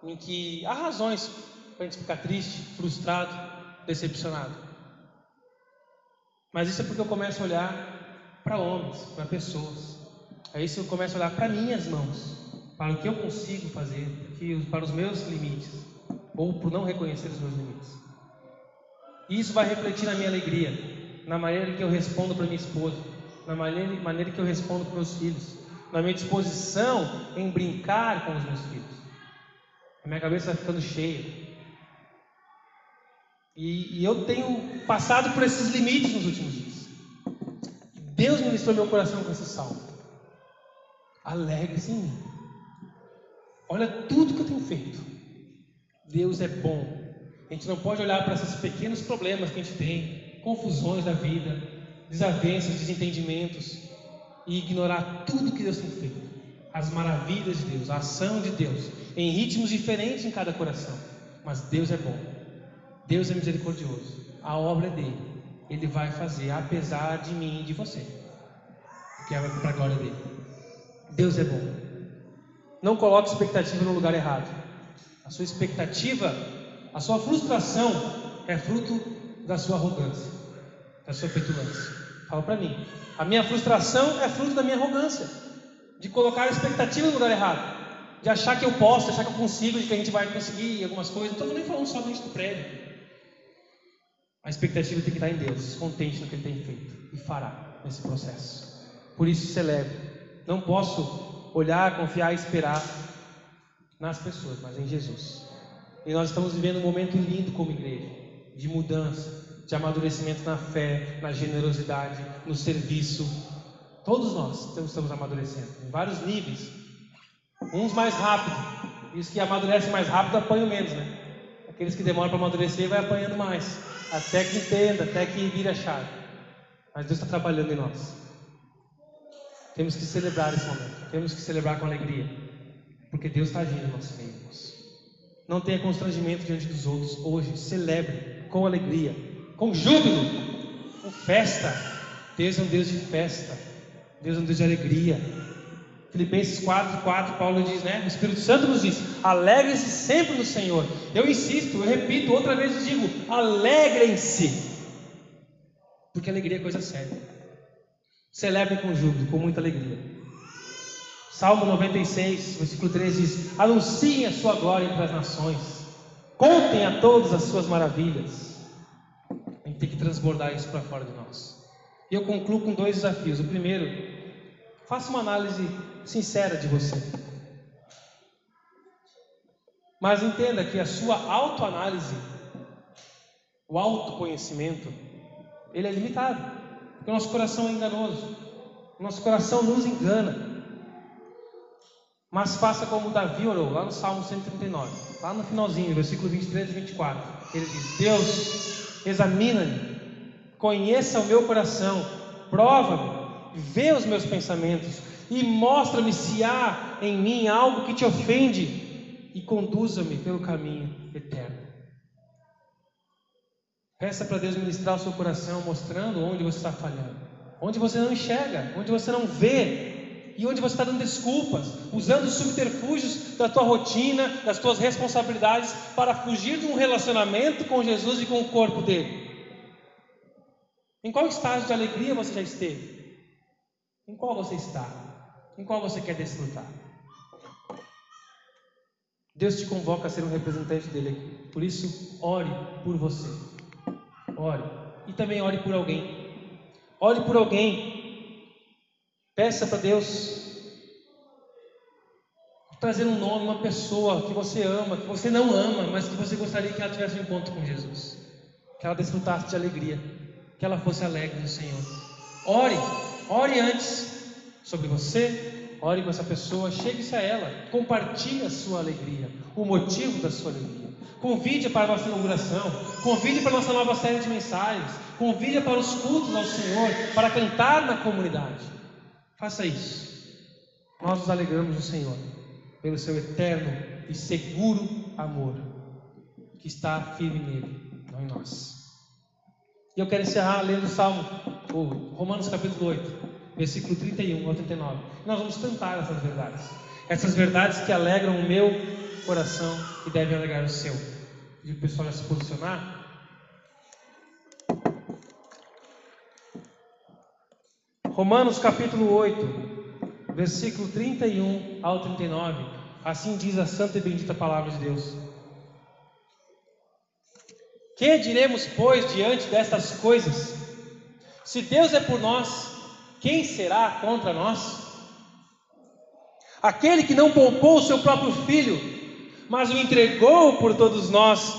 em que há razões para a gente ficar triste, frustrado, decepcionado. Mas isso é porque eu começo a olhar para homens, para pessoas. Isso que eu começo a olhar para minhas mãos, para o que eu consigo fazer, para os meus limites ou por não reconhecer os meus limites. Isso vai refletir na minha alegria, na maneira que eu respondo para minha esposa, na maneira, que eu respondo para meus filhos, na minha disposição em brincar com os meus filhos. A minha cabeça vai ficando cheia. E, e eu tenho passado por esses limites nos últimos dias. Deus ministrou meu coração com esse salmo. Alegre-se em mim. Olha tudo que eu tenho feito. Deus é bom. A gente não pode olhar para esses pequenos problemas que a gente tem, confusões da vida, desavenças, desentendimentos, e ignorar tudo que Deus tem feito, as maravilhas de Deus, a ação de Deus, em ritmos diferentes em cada coração. Mas Deus é bom, Deus é misericordioso, a obra é dele, ele vai fazer, apesar de mim e de você, porque é para a glória dele. Deus é bom. Não coloque expectativa no lugar errado. A sua expectativa, a sua frustração é fruto da sua arrogância, da sua petulância. Fala para mim. A minha frustração é fruto da minha arrogância, de colocar a expectativa no lugar errado, de achar que eu posso, de achar que eu consigo, de que a gente vai conseguir algumas coisas. Não estou nem falando somente do prédio. A expectativa tem que estar em Deus, contente no que Ele tem feito e fará nesse processo. Por isso celebre. Não posso olhar, confiar e esperar nas pessoas, mas em Jesus. E nós estamos vivendo um momento lindo como igreja, de mudança, de amadurecimento na fé, na generosidade, no serviço. Todos nós estamos amadurecendo, em vários níveis. Uns mais rápido, e os que amadurecem mais rápido apanham menos, né? Aqueles que demoram para amadurecer vai apanhando mais, até que entenda, até que vire a chave. Mas Deus está trabalhando em nós. Temos que celebrar esse momento, temos que celebrar com alegria. Porque Deus está agindo no nosso meio, irmãos. Não tenha constrangimento diante dos outros. Hoje, celebre com alegria, com júbilo, com festa. Deus é um Deus de festa. Deus é um Deus de alegria. Filipenses 4, 4, Paulo diz, né? O Espírito Santo nos diz: alegre-se sempre no Senhor. Eu insisto, eu repito, outra vez digo: alegrem-se. Porque alegria é coisa séria. Celebre com júbilo, com muita alegria. Salmo 96, versículo 3 diz: Anunciem a sua glória entre as nações, contem a todas as suas maravilhas. A gente tem que transbordar isso para fora de nós. E eu concluo com dois desafios. O primeiro, faça uma análise sincera de você. Mas entenda que a sua autoanálise, o autoconhecimento, ele é limitado. Porque o nosso coração é enganoso. O nosso coração nos engana. Mas faça como Davi orou, lá no Salmo 139, lá no finalzinho, versículo 23 e 24. Ele diz: Deus, examina-me, conheça o meu coração, prova-me, vê os meus pensamentos e mostra-me se há em mim algo que te ofende e conduza-me pelo caminho eterno. Peça para Deus ministrar o seu coração, mostrando onde você está falhando, onde você não enxerga, onde você não vê e onde você está dando desculpas, usando os subterfúgios da tua rotina, das tuas responsabilidades para fugir de um relacionamento com Jesus e com o corpo dele. Em qual estágio de alegria você já esteve? Em qual você está? Em qual você quer desfrutar? Deus te convoca a ser um representante dele aqui. Por isso, ore por você. Ore. E também ore por alguém. Ore por alguém. Peça para Deus trazer um nome, uma pessoa que você ama, que você não ama, mas que você gostaria que ela tivesse um encontro com Jesus. Que ela desfrutasse de alegria. Que ela fosse alegre no Senhor. Ore. Ore antes sobre você, ore com essa pessoa, chegue-se a ela, compartilhe a sua alegria, o motivo da sua alegria. Convide para a nossa inauguração, convide para a nossa nova série de mensagens, convide para os cultos ao Senhor, para cantar na comunidade. Faça isso. Nós nos alegramos no Senhor, pelo seu eterno e seguro amor, que está firme nele, não em nós. E eu quero encerrar lendo o Salmo, Romanos capítulo 8 versículo 31 ao 39. Nós vamos cantar essas verdades. Essas verdades que alegram o meu coração e devem alegrar o seu. E o pessoal já se posicionar. Romanos capítulo 8, versículo 31 ao 39. Assim diz a santa e bendita palavra de Deus. Que diremos, pois, diante destas coisas? Se Deus é por nós, quem será contra nós? Aquele que não poupou o seu próprio filho, mas o entregou por todos nós,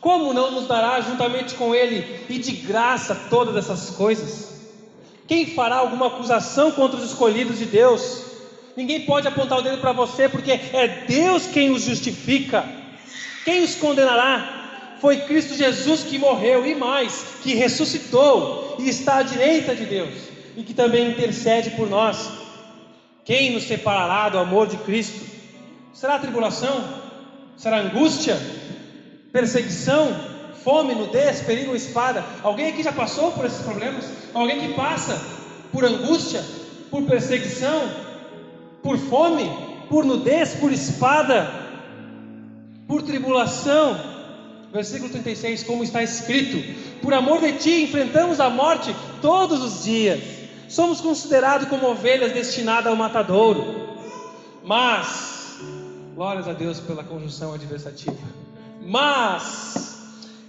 como não nos dará juntamente com ele e de graça todas essas coisas? Quem fará alguma acusação contra os escolhidos de Deus? Ninguém pode apontar o dedo para você, porque é Deus quem os justifica. Quem os condenará? Foi Cristo Jesus que morreu e mais, que ressuscitou e está à direita de Deus e que também intercede por nós. Quem nos separará do amor de Cristo? Será tribulação? Será angústia? Perseguição? Fome, nudez, perigo espada? Alguém aqui já passou por esses problemas? Alguém que passa por angústia, por perseguição, por fome, por nudez, por espada, por tribulação? Versículo 36, como está escrito: Por amor de ti enfrentamos a morte todos os dias somos considerados como ovelhas destinadas ao matadouro. Mas, glórias a Deus pela conjunção adversativa. Mas,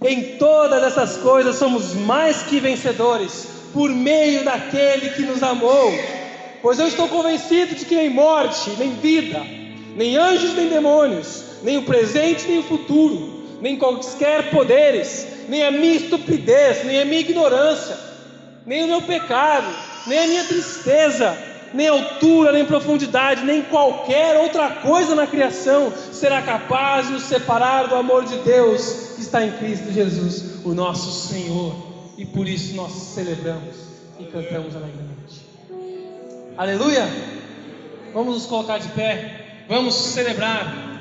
em todas essas coisas somos mais que vencedores, por meio daquele que nos amou. Pois eu estou convencido de que nem morte, nem vida, nem anjos, nem demônios, nem o presente, nem o futuro, nem quaisquer poderes, nem a minha estupidez, nem a minha ignorância, nem o meu pecado, nem a minha tristeza, nem altura, nem profundidade, nem qualquer outra coisa na criação será capaz de nos separar do amor de Deus que está em Cristo Jesus, o nosso Senhor. E por isso nós celebramos e cantamos alegremente. Aleluia! Vamos nos colocar de pé, vamos celebrar